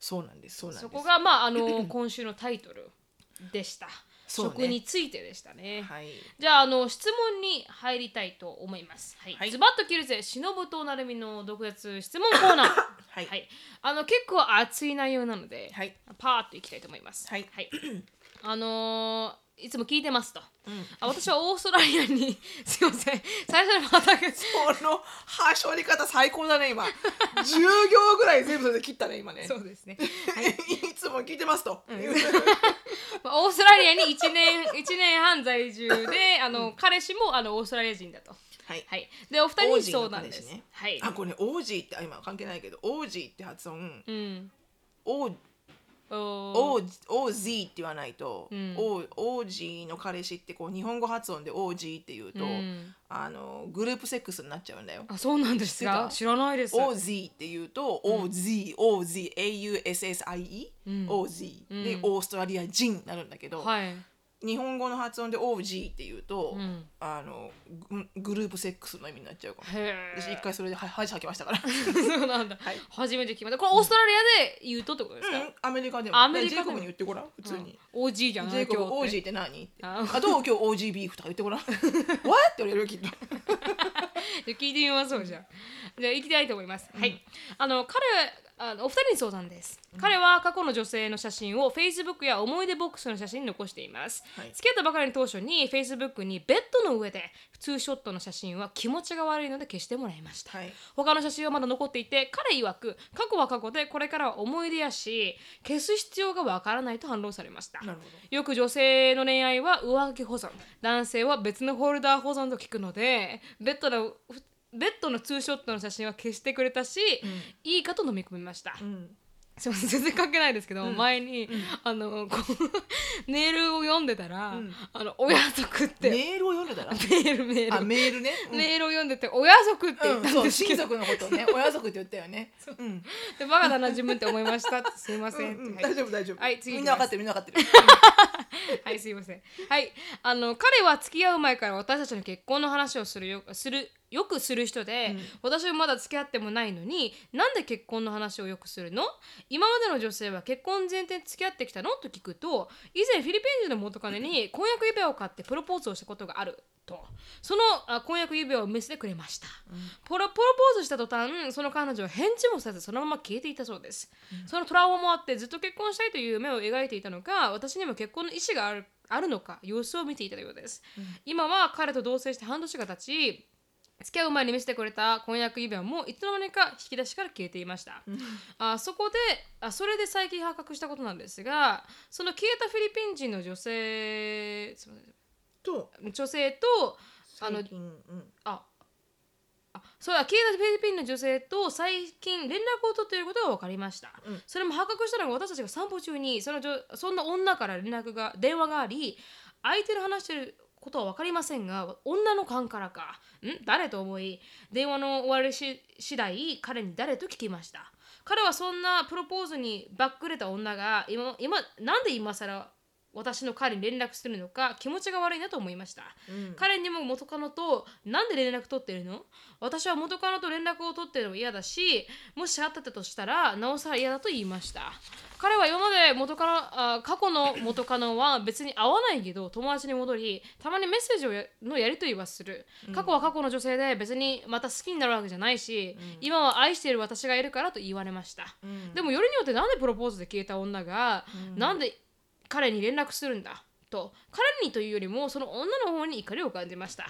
そうなんですそうなんです。そこがまああの <clears throat> 今週のタイトルでした。そうね。食についてでしたね。はい。じゃああの質問に入りたいと思います。はい。はい。ズバッと切るぜ、しのぶとなるみの独舌質問コーナー。<coughs> はい。あの結構熱い内容なので、はい。パーッといきたいと思います。はいあのーいつも聞いてますと。あ私はオーストラリアに <laughs> すいません最初にまたこのはしょり方最高だね今10行ぐらい全部それで切ったね今ねそうですね。<laughs> いつも聞いてますと、<laughs> まあオーストラリアに1年一年半在住であの、彼氏もあのオーストラリア人だと。はいはい。でお二人に相談です。王子の彼氏ねはい。あこれねオージーってあ今関係ないけどオージーって発音うん。オーおーオーオージーって言わないと、うん。オーオージーの彼氏ってこう日本語発音でオージーって言うと、うん。あのグループセックスになっちゃうんだよ。あそうなんですか？知らないです。オージーって言うと、オージー、オージー、 Aussie、うん。オージー、でうん。オーストラリア人になるんだけど、はい。日本語の発音でオージーって言うと、うんあのググループセックスの意味になっちゃうかも。へ私一回それでは恥かきましたから。<laughs> そうなんだ。はい初めて聞きました。これオーストラリアで言うとってことですか？うん、アメリカでも。アメリカでも言ってごらん、普通に。オージーじゃない？ジェイコブ、今日ってオージーって何？ああ、どう今日オージービーフとか言ってごらん。<laughs> What? って言われるよ、きっと。聞いてみましょうじゃあ。じゃあ行きたいと思います。はい。あの彼あのお二人に相談です。彼は過去の女性の写真を Facebook や思い出ボックスの写真に残しています。はい付き合ったばかりの当初に Facebook にベッドの上でツーショットの写真は気持ちが悪いので消してもらいました。はい。他の写真はまだ残っていて彼曰く過去は過去でこれからは思い出やし消す必要がわからないと反論されました。よく女性の恋愛は上書き保存男性は別のフォルダー保存と聞くのでベッドのベッドのツーショットの写真は消してくれたし、いいかと飲み込みました、うん。すいません全然関係ないですけど、前に、あのこう <laughs> メールを読んでたら、あの親族って。メメールを読んでたら？ールメール。あ、メールね。うん。メールを読んでて親族って言ったんですけど、親族のことをね。親族って言ったよね。う。ん、でバカだな自分って思いました。すいません、大丈夫大丈夫。はい次みんな分かってるみんな分かってる。はい、すいません。はい、あの彼は付き合う前から私たちの結婚の話をするよするよくする人で、私はまだ付き合ってもないのになんで結婚の話をよくするの？今までの女性は結婚前提で付き合ってきたの？と聞くと以前フィリピン人の元カノに婚約指輪を買ってプロポーズをしたことがあると。そのあ婚約指輪を見せてくれました、プロプロポーズした途端その彼女は返事もせずそのまま消えていたそうです、そのトラウマもあってずっと結婚したいという夢を描いていたのか私にも結婚の意思があるあるのか様子を見ていたようです、今は彼と同棲して半年が経ち付き合う前に見せてくれた婚約指輪もいつの間にか引き出しから消えていました、あそこであそれで最近発覚したことなんですがその消えたフィリピン人の女性と女性とあのうん。ああそうだ消えたフィリピンの女性と最近連絡を取っていることが分かりました、うん。それも発覚したのが私たちが散歩中にその女そんな女から連絡が電話があり相手の話してることは分かりませんが女の勘からかん？誰と思い電話の終わりし次第彼に誰と聞きました。彼はそんなプロポーズにバックれた女が今今なんで今更私の彼に連絡するのか気持ちが悪いなと思いました、うん。彼にも元カノとなんで連絡取ってるの？私は元カノと連絡を取ってるのも嫌だしもしあってたとしたらなおさら嫌だと言いました。彼は今まで元カノあ過去の元カノは別に会わないけど友達に戻りたまにメッセージをやのやり取りはする。過去は過去の女性で別にまた好きになるわけじゃないし、今は愛している私がいるからと言われました、うん。でもよりによってなんでプロポーズで消えた女が、なんで彼に連絡するんだ。と彼にというよりもその女の方に怒りを感じました、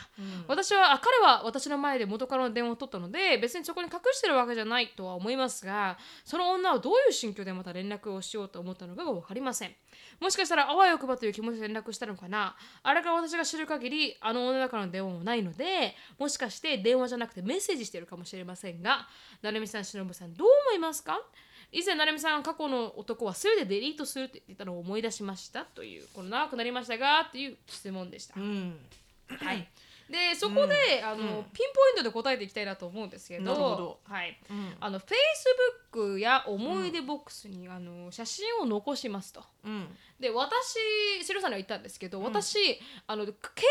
私はあ彼は私の前で元カノの電話を取ったので別にそこに隠してるわけじゃないとは思いますがその女はどういう心境でまた連絡をしようと思ったのかが分かりません。もしかしたらあわよくばという気持ちで連絡したのかな。あれから私が知る限りあの女からの電話もないのでもしかして電話じゃなくてメッセージしてるかもしれませんが成美さんしのぶさんどう思いますか？以前成美さんが過去の男は全てデリートするって言ったのを思い出しましたというこの長くなりましたがっていう質問でした、うん。はいでそこで、あのうん。ピンポイントで答えていきたいなと思うんですけどど。はい、うん。あの Facebook や思い出ボックスに、あの写真を残しますと。うん。で私シロさんには言ったんですけど、ん。私あの携帯に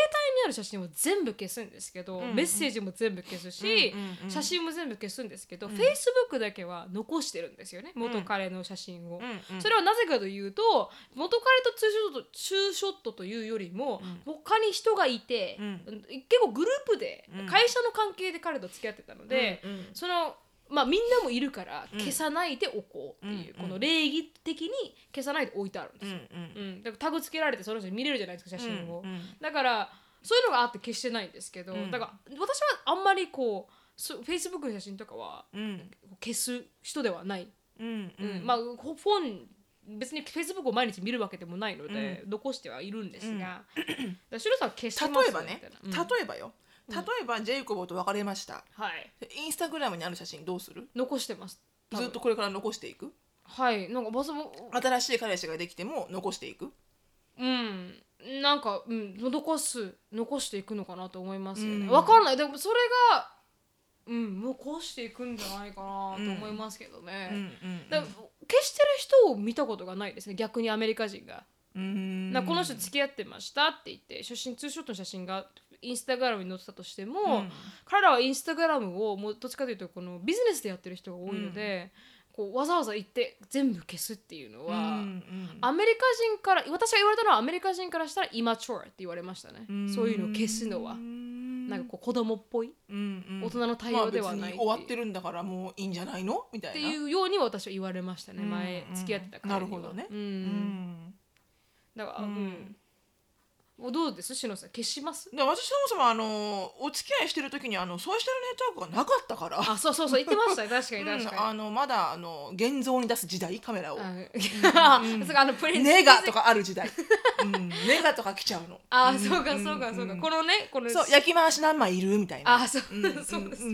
ある写真を全部消すんですけど、メッセージも全部消すし、写真も全部消すんですけど、ん。Facebook だけは残してるんですよね元彼の写真を。それはなぜかというと元彼とツーショットツーショットというよりも、他に人がいて、うん結構グループで、うん。会社の関係で彼と付き合ってたので、うんうん。そのまあみんなもいるからうん。消さないでおこうっていう、うんこの礼儀的に消さないで置いてあるんですうんよ。うん。うん、だからタグつけられてその人に見れるじゃないですか写真を、うんうん。だからそういうのがあって消してないんですけど、うん。だから私はあんまりこうフェイスブックの写真とかはうん。消す人ではない、うん。うん。まあフォン別にフェイスブックを毎日見るわけでもないので、残してはいるんですが、だシュルさんは消してます例えばねみたいな。うん。例えばよ。例えばジェイコブと別れました。はい。インスタグラムにある写真どうする？残してます多分。ずっとこれから残していく？はい。なんかまずも新しい彼氏ができても残していく？うん。なんか、うん、残す残していくのかなと思いますよね、うん。わかんない。でもそれがうん。残していくんじゃないかなと思いますけどね、うんうんだから消してる人を見たことがないですね逆にアメリカ人が、うん。なこの人付き合ってましたって言って写真ツーショットの写真がインスタグラムに載ってたとしても、うん。彼らはインスタグラムをもうどっちかというとこのビジネスでやってる人が多いので、こうわざわざ行って全部消すっていうのは、うんうん。アメリカ人から私が言われたのはアメリカ人からしたらイマチュアって言われましたね、そういうのを消すのは。うんなんかこう子供っぽいっうんうん。大人の対応ではないまあ終わってるんだからもういいんじゃないの？みたいな。ていうように私は言われましたねうん前付き合ってた彼には。なるほどね。うん。うん。だから、ううんんもうどうです？しのさん消します？で私そもそもあのお付き合いしてる時にあのソーシャルネットワークがなかったから。あそうそうそう言ってましたね確かにうん確かに、あのまだあの現像に出す時代カメラを。う <laughs> かあのプリンス。ネガとかある時代、うん、ネガとか来ちゃうの。あ、ん。そうかそうかそうか、ん。このねこのそう焼き回し何枚いる？みたいな。あそう、うん。そうです、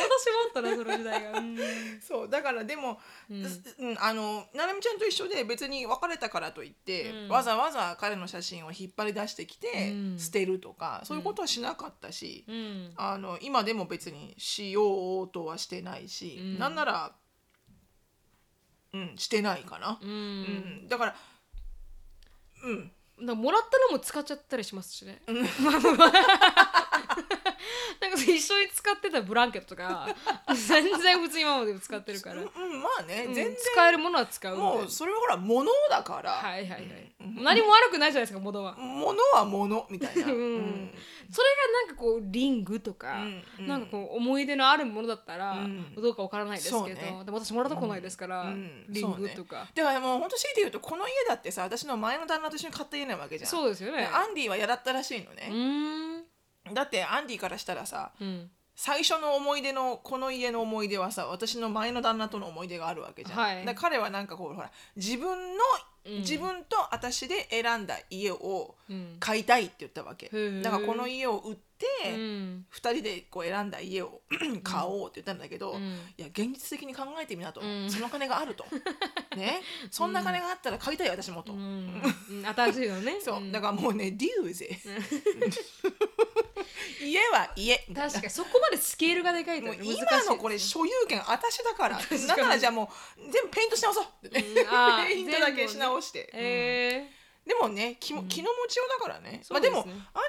ったなその時代が、うん。そうだからでも、うん。うんあのななみちゃんと一緒で別に別れたからといって、うん。わざわざ彼の写真を引っ張り出してきて、うん。捨てるとかそういうことはしなかったし、うん。あの今でも別にしようとはしてないし、うん。なんならうんしてないかな。う、うん。ん、だからうん。だからもらったのも使っちゃったりしますしね。<laughs> <laughs> なんか一緒に使ってたブランケットとか全然普通に今まで使ってるから、うんうんまあね、うん全然。使えるものは使うもうそれはほら物だから、はいはいはい、うん。何も悪くないじゃないですか物は、物は物みたいな、うん。うん。それがなんかこうリングとか、うんうん。なんかこう思い出のあるものだったら、うん。どうかわからないですけど、ね。でも私もらったことないですから、うん。リングとか。だからもう本当強いて言うとこの家だってさ私の前の旦那と一緒に買った家なわけじゃん。そうですよね。でアンディは嫌だったらしいのうね、ーんだってアンディからしたらさうん。最初の思い出のこの家の思い出はさ私の前の旦那との思い出があるわけじゃん、はい。だから彼はなんかこうほら自分の、うん。自分と私で選んだ家をうん。買いたいって言ったわけ。だからこの家を売って、うん。2人でこう選んだ家を <clears throat> 買おうって言ったんだけど、うん。いや現実的に考えてみなと、うん。その金があると。<laughs> ね？そんな金があったら買いたい私もと、新しいのね。<laughs> そう、ん。だからもうねデューゼ家は家。確かにそこまでスケールがでかいともう難しい今のこれ所有権私だから。だからじゃあもう全部ペイントし直そううん。<laughs> ペイントだけし直して、えでもね気も気の持ちようだからね、まあ、でもアン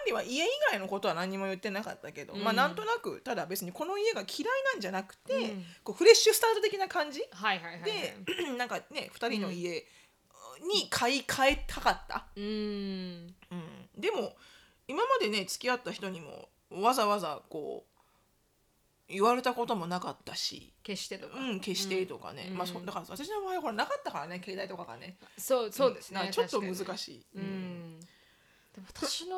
ディは家以外のことは何も言ってなかったけど、うん。まあなんとなくただ別にこの家が嫌いなんじゃなくて、うん。こうフレッシュスタート的な感じーはいはいはいはい。で、なんかね2人の家に買い替えたかった、うーん。うん、でも今までね付き合った人にもわざわざこう言われたこともなかったし、決してとか。うん、消してとかね、うん。まあそだから私の場合はほらなかったからね携帯とかがね。そうそうですねだからちょっと難確かしい、にうん。でも <laughs> 私の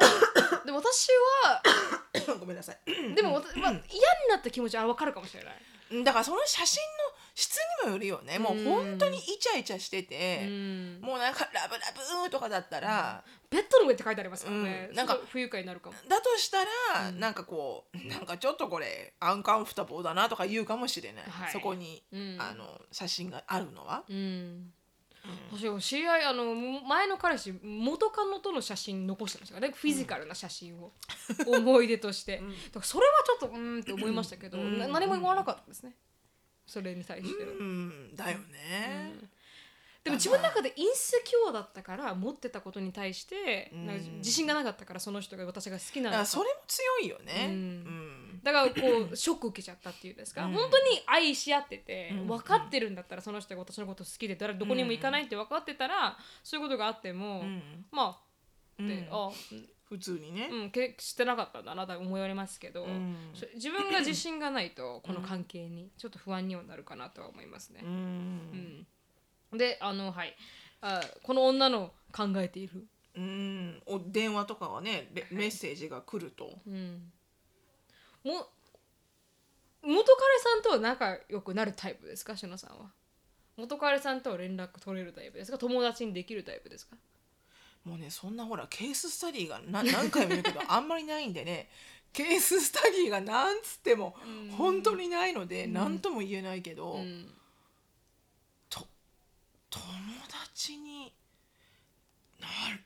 でも私はうんごめんなさい。でも、わたまあ、嫌になった気持ちは分かるかもしれない。うんだからその写真の質にもよるよね。もう本当にイチャイチャしてて、うん。もうなんかラブラブとかだったら、ベッドの上って書いてありますからね、うん。なんか不愉快になるかも。だとしたら、うん。なんかこうなんかちょっとこれアンカンフタボーだなとか言うかもしれない、はい。そこに、うん。あの写真があるのは。うん。私知り合いあの前の彼氏元カノとの写真残してましたからね。フィジカルな写真を、思い出として、<laughs> だからそれはちょっとうーんって思いましたけど、な何も言わなかったですねそれに対しては、うんだよね、でも自分の中でインセキュアだったから持ってたことに対して、ん。なんか自信がなかったからその人が私が好きなのか。それも強いよね、うん。うん。だからこうショック受けちゃったっていうんですか、うん。本当に愛し合ってて、うん。分かってるんだったらその人が私のこと好きで誰どこにも行かないって分かってたら、そういうことがあっても、うん。まあって、うん。あ普通にね、うんけしてなかったんだなと思いますけど、うん。そ自分が自信がないと <clears throat> この関係にちょっと不安にはなるかなとは思いますね。う。ん。うん。であのはい。あこの女の考えている、うん。お電話とかはねレメッセージが来ると、うん、も元彼さんとは仲良くなるタイプですかしのさんは？元彼さんとは連絡取れるタイプですか友達にできるタイプですか？もうねそんなほらケーススタディがな <laughs> 何回も言うけどあんまりないんでね。ケーススタディがなんつっても本当にないので何とも言えないけど、うん。と友達になる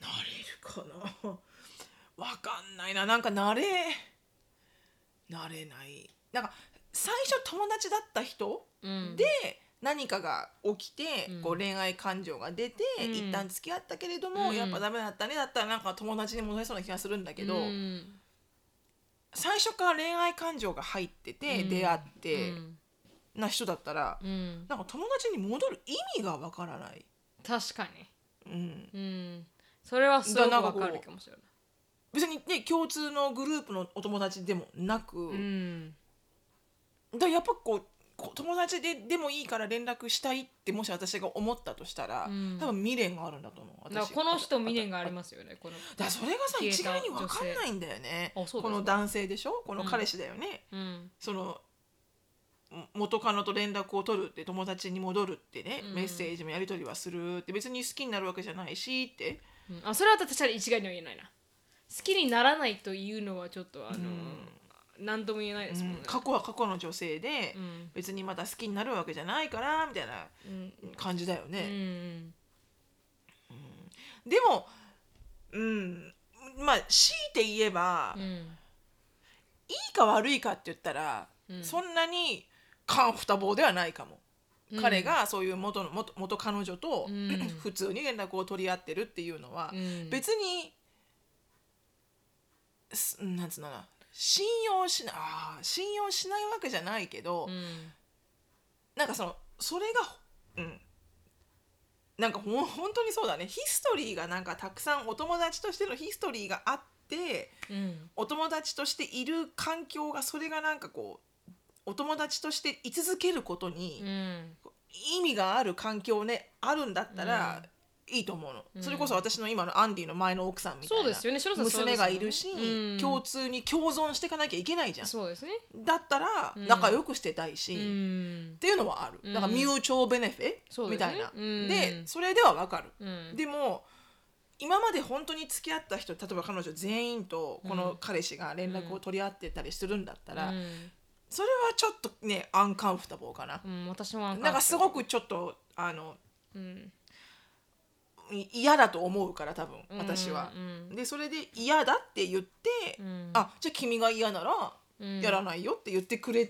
なれるかな。<laughs> わかんないな。なんかなれなれない。なんか最初友達だった人うん。で何かが起きて、うん。こう恋愛感情が出て、うん。一旦付き合ったけれども、うん。やっぱダメだったねだったらなんか友達に戻れそうな気がするんだけど、うん。最初から恋愛感情が入ってて、うん。出会ってうん。な人だったら、うん。なんか友達に戻る意味がわからない。確かうん、に、うん、それはすごくわかるかもしれない。別にね共通のグループのお友達でもなく、うん。だやっぱこう友達ででもいいから連絡したいってもし私が思ったとしたら、うん。多分未練があるんだと思う私。だこの人未練がありますよねこの。だそれがさ一概に分かんないんだよね。この男性でしょ？この彼氏だよね、うん。そのも元カノと連絡を取るって友達に戻るってね、うん。メッセージもやり取りはするって別に好きになるわけじゃないしって。うん。あそれは確かに一概には言えないな。好きにならないというのはちょっとあの、何とも言えないですもんね、過去は過去の女性で、うん。別にまた好きになるわけじゃないからみたいなうん。感じだようね、ん。でもうん。まあ強いて言えば、いうんいか悪いかって言ったら、うん。そんなにカンフタボーではないかも、うん。彼がそういう元の元元彼女と、うん。<clears throat> 普通に連絡を取り合ってるっていうのは、うん。別にすなんつうのかな信用しないあー信用しないわけじゃないけど、うん。なんかそのそれがうん。なんかほん本当にそうだね。ヒストリーがなんかたくさんお友達としてのヒストリーがあってうん。お友達としている環境がそれがなんかこうお友達として居続けることにうん。意味がある環境ねあるんだったら、いいと思うの、うん。それこそ私の今のアンディの前の奥さんみたいな娘がいるし、うん。共通に共存していかなきゃいけないじゃん。そうですね。だったらうん。仲良くしてたいし、うっんていうのはある、うん。だからミューチョーベネフィそうですね。みたいな、うん。でそれではわかる、うん。でも今まで本当に付き合った人例えば彼女全員とこの彼氏が連絡を取り合ってたりするんだったら、うん。それはちょっとねアンカンフタボーかな、うん私もなんかすごくちょっとあのうん。い嫌だと思うから多分うん私は。うんでそれで嫌だって言って、うん。あじゃあ君が嫌ならうん。やらないよって言ってくれ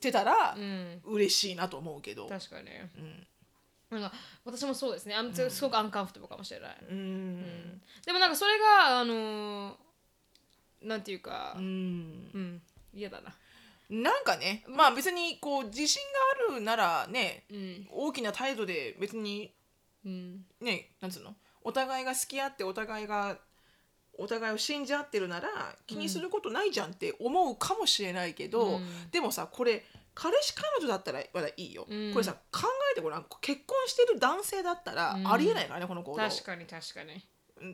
てたらうん。嬉しいなと思うけど。確かに。ねうん。なんか私もそうですね。あん。すごくアンカンフトブかもしれない、うん。うん。でもなんかそれがあのーなんていうかうん。うん。嫌だな。なんかねまあ別にこう自信があるならねうん。大きな態度で別にうん。ねなんつうの？お互いが好き合ってお互いがお互いを信じ合ってるなら気にすることないじゃんって思うかもしれないけど、うん。でもさこれ彼氏彼女だったらまだいいよ、うん。これさ考えてごらん。結婚してる男性だったらうん。ありえないからね、この行動。確かに確かに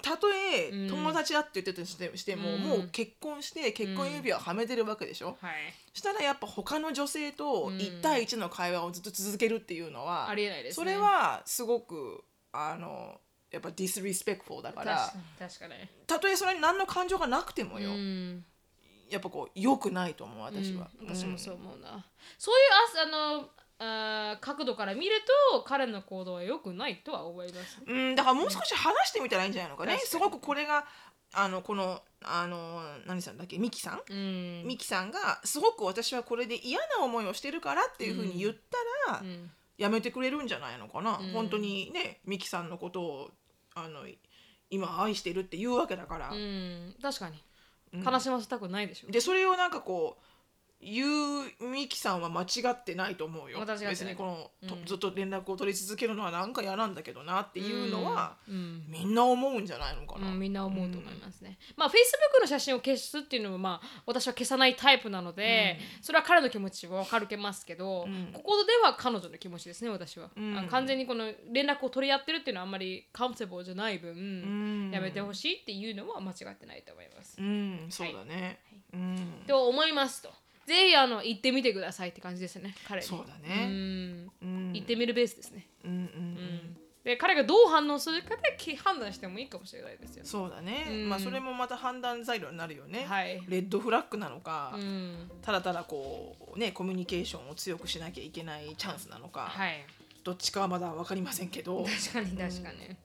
たとえうん。友達だって言ってたとしてしても、うん。もう結婚して結婚指輪をはめてるわけでしょ、はい。したらやっぱ他の女性とうん。1対1の会話をずっと続けるっていうのは、ありえないですね。それはすごくあのやっぱディスリスペクトだから確かに確かに。たとえそれに何の感情がなくてもよ、うん。やっぱこう良くないと思う私は、うん。私もそうう思うな、そういうああのあー角度から見ると彼の行動は良くないとは思います。うんだからもう少し話してみたらいいんじゃないのかね。すごくこれがあのこのあの何さんだっけ？ミキさん？うん。ミキさんがすごく私はこれで嫌な思いをしてるからっていうふうに言ったら、うん。やめてくれるんじゃないのかな、うん。本当にねミキさんのことをあの今愛してるっていうわけだから、うん、確かに。うん。悲しませたくないでしょ。でそれをなんかこう言うミキさんは間違ってないと思うよ。間違ってない。別にこの、とうん。ずっと連絡を取り続けるのはなんか嫌なんだけどなっていうのは、うん。みんな思うんじゃないのかな、うん、みんな思うと思いますね。まあ Facebook の写真を消すっていうのもまあ私は消さないタイプなので、それは彼の気持ちは分かるけますけど、うん。ここでは彼女の気持ちですね私は、うん。完全にこの連絡を取り合ってるっていうのはあんまりカウンセボーじゃない分、うん。やめてほしいっていうのは間違ってないと思います。うんそうだね、うん。と思いますと。ぜひあの行ってみてくださいって感じですね彼に。そうだねうんうん行ってみるベースですね。うんうんうんうんで彼がどう反応するかでき判断してもいいかもしれないですよ。そうだね、うんまあそれもまた判断材料になるよね、はい。レッドフラッグなのか、うん。ただただこうねコミュニケーションを強くしなきゃいけないチャンスなのか、はい。どっちかはまだ分かりませんけど確かに確かに。っ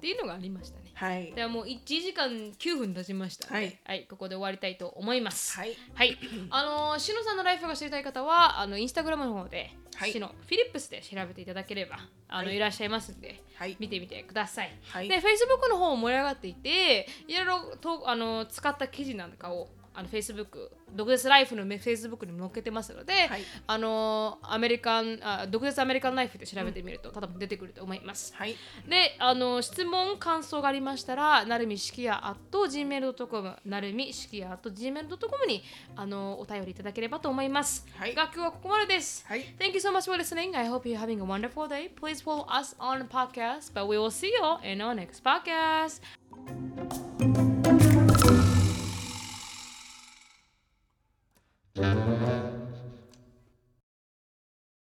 ていうのがありましたね。はい。ではもう1時間9分経ちましたので、はい。ここで終わりたいと思います。はい。はい、あのー、しのさんのライフが知りたい方は、あのインスタグラムの方で、はい。しのフィリップスで調べていただければ、あの、はい。い、らっしゃいますんで、はい。見てみてください。はい。で、Facebook の方も盛り上がっていて、いろいろとあの使った記事なんかをあの Facebook、独舌ライフの Facebook にも載っけてますので、はいあのアメリカンあ独舌アメリカンライフで調べてみると、多分出てくると思います。はいで、あの質問、感想がありましたら、なるみしきや at gmail.com、なるみしきや at gmail.com にあのお便りいただければと思います。はいが今日はここまでです。はい Thank you so much for listening. I hope you're having a wonderful day. Please follow us on the podcast, but we will see you in our next podcast.